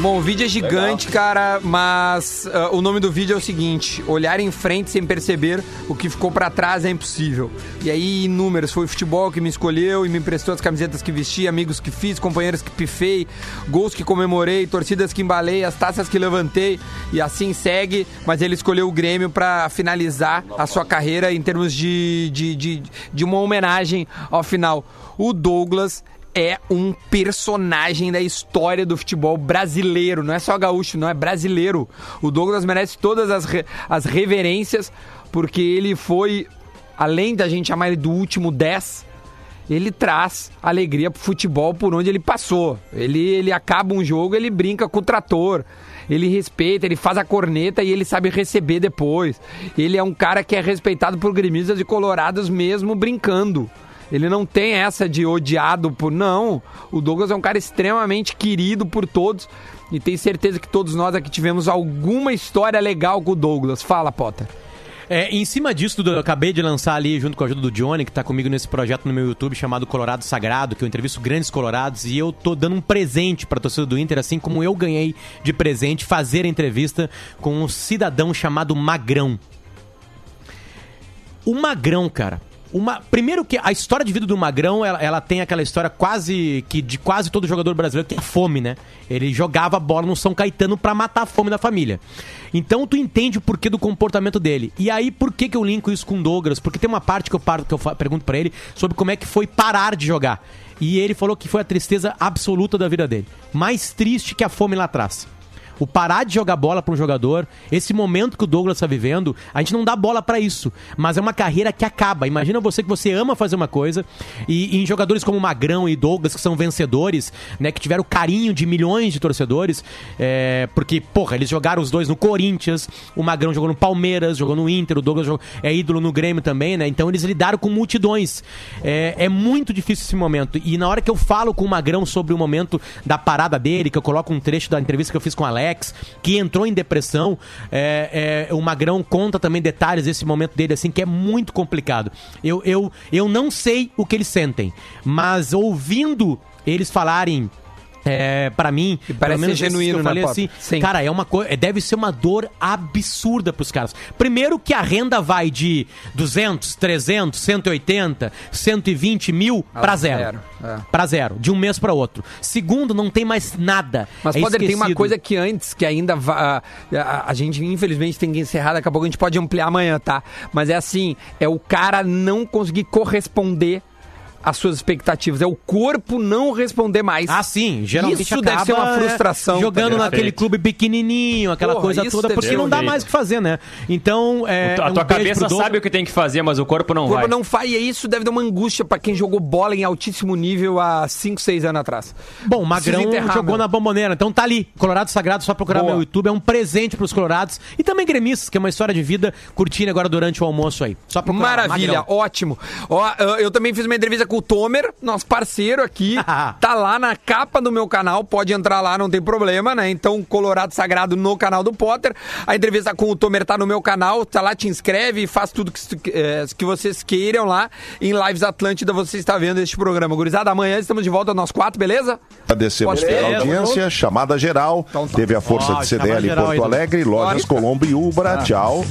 A: Bom, o vídeo é gigante, cara, mas ah, o nome do vídeo é o seguinte: olhar em frente sem perceber o que ficou pra trás é impossível. E aí, inúmeros, foi o futebol que me escolheu e me emprestou as camisetas que vesti, amigos que fiz, companheiros que pifei, gols que comemorei, torcidas que embalei, as taças que levantei e assim segue. Mas ele escolheu o Grêmio pra finalizar a sua carreira em termos de, de, de, de uma homenagem ao final. O Douglas é um personagem da história do futebol brasileiro. Não é só gaúcho, não é brasileiro. O Douglas merece todas as, re- as reverências, porque ele foi, além da gente chamar ele do último 10, ele traz alegria pro futebol por onde ele passou. Ele, ele acaba um jogo, ele brinca com o trator. Ele respeita, ele faz a corneta e ele sabe receber depois. Ele é um cara que é respeitado por gremistas e colorados mesmo brincando. Ele não tem essa de odiado por. Não. O Douglas é um cara extremamente querido por todos. E tenho certeza que todos nós aqui tivemos alguma história legal com o Douglas. Fala, Potter.
C: É, em cima disso, eu acabei de lançar ali, junto com a ajuda do Johnny, que tá comigo nesse projeto no meu YouTube chamado Colorado Sagrado, que eu entrevisto grandes colorados, e eu tô dando um presente pra torcida do Inter, assim como eu ganhei de presente fazer a entrevista com um cidadão chamado Magrão. O Magrão, cara. Uma, primeiro que a história de vida do Magrão, ela, ela tem aquela história quase que de quase todo jogador brasileiro que é fome, né? Ele jogava bola no São Caetano pra matar a fome da família. Então tu entende o porquê do comportamento dele. E aí por que que eu linko isso com o Douglas? Porque tem uma parte que eu, paro, que eu pergunto pra ele sobre como é que foi parar de jogar. E ele falou que foi a tristeza absoluta da vida dele. Mais triste que a fome lá atrás. O parar de jogar bola para um jogador, esse momento que o Douglas está vivendo, a gente não dá bola para isso, mas é uma carreira que acaba. Imagina você que você ama fazer uma coisa e, e em jogadores como Magrão e Douglas que são vencedores, né, que tiveram carinho de milhões de torcedores, é, porque porra, eles jogaram os dois no Corinthians, o Magrão jogou no Palmeiras, jogou no Inter, o Douglas jogou- é ídolo no Grêmio também, né? Então eles lidaram com multidões. É, é muito difícil esse momento. E na hora que eu falo com o Magrão sobre o momento da parada dele, que eu coloco um trecho da entrevista que eu fiz com o Alex, que entrou em depressão, é, é, o Magrão conta também detalhes desse momento dele, assim, que é muito complicado. Eu, eu, eu não sei o que eles sentem, mas ouvindo eles falarem. É, para mim,
A: parece
C: pelo
A: genuíno,
C: eu
A: né,
C: falei
A: Potter?
C: assim, cara, é uma coisa, deve ser uma dor absurda pros caras. Primeiro que a renda vai de 200, 300, 180, 120 mil
A: Ah,
C: pra zero.
A: zero, é.
C: Pra zero, de um mês pra outro. Segundo, não tem mais nada.
A: Mas,
C: é
A: Potter, tem uma coisa que antes, que ainda a, a- a gente infelizmente tem que encerrar, daqui a pouco a gente pode ampliar amanhã, tá? Mas é assim, é o cara não conseguir corresponder às suas expectativas, é o corpo não responder mais.
C: Ah, sim, geralmente
A: Isso deve ser uma
C: acaba, né,
A: frustração.
C: jogando
A: tá
C: naquele clube pequenininho, aquela
A: Porra,
C: coisa toda,
A: deve
C: porque não dá mais o que fazer, né? Então, é,
E: a
C: um
E: tua
C: beijo
E: cabeça sabe o que tem que fazer, mas o corpo não
A: O corpo
E: vai.
A: não faz, e isso deve dar uma angústia pra quem jogou bola em altíssimo nível há 5, 6 anos atrás.
C: Bom, o Magrão
A: enterrar,
C: jogou
A: meu.
C: na bomboneira. Então tá ali. Colorado Sagrado, só procurar
A: Boa.
C: meu YouTube. É um presente pros colorados. E também gremistas, que é uma história de vida curtindo agora durante o almoço aí. Só procurar.
A: Maravilha,
C: Magrão.
A: ótimo. Ó, eu também fiz uma entrevista com o Tomer, nosso parceiro aqui. tá lá na capa do meu canal, pode entrar lá, não tem problema, né? Então, Colorado Sagrado no canal do Potter. A entrevista com o Tomer tá no meu canal, tá lá, te inscreve e faz tudo que, eh, que vocês queiram lá. Em Lives Atlântida você está vendo este programa. Gurizada, amanhã estamos de volta nós quatro, beleza?
I: Agradecemos pela audiência, chamada geral. Teve a força
C: Ó,
I: de
C: chamada
I: CDL em Porto
C: aí.
I: Alegre, Lojas. Colombo e Ubra. Tchau.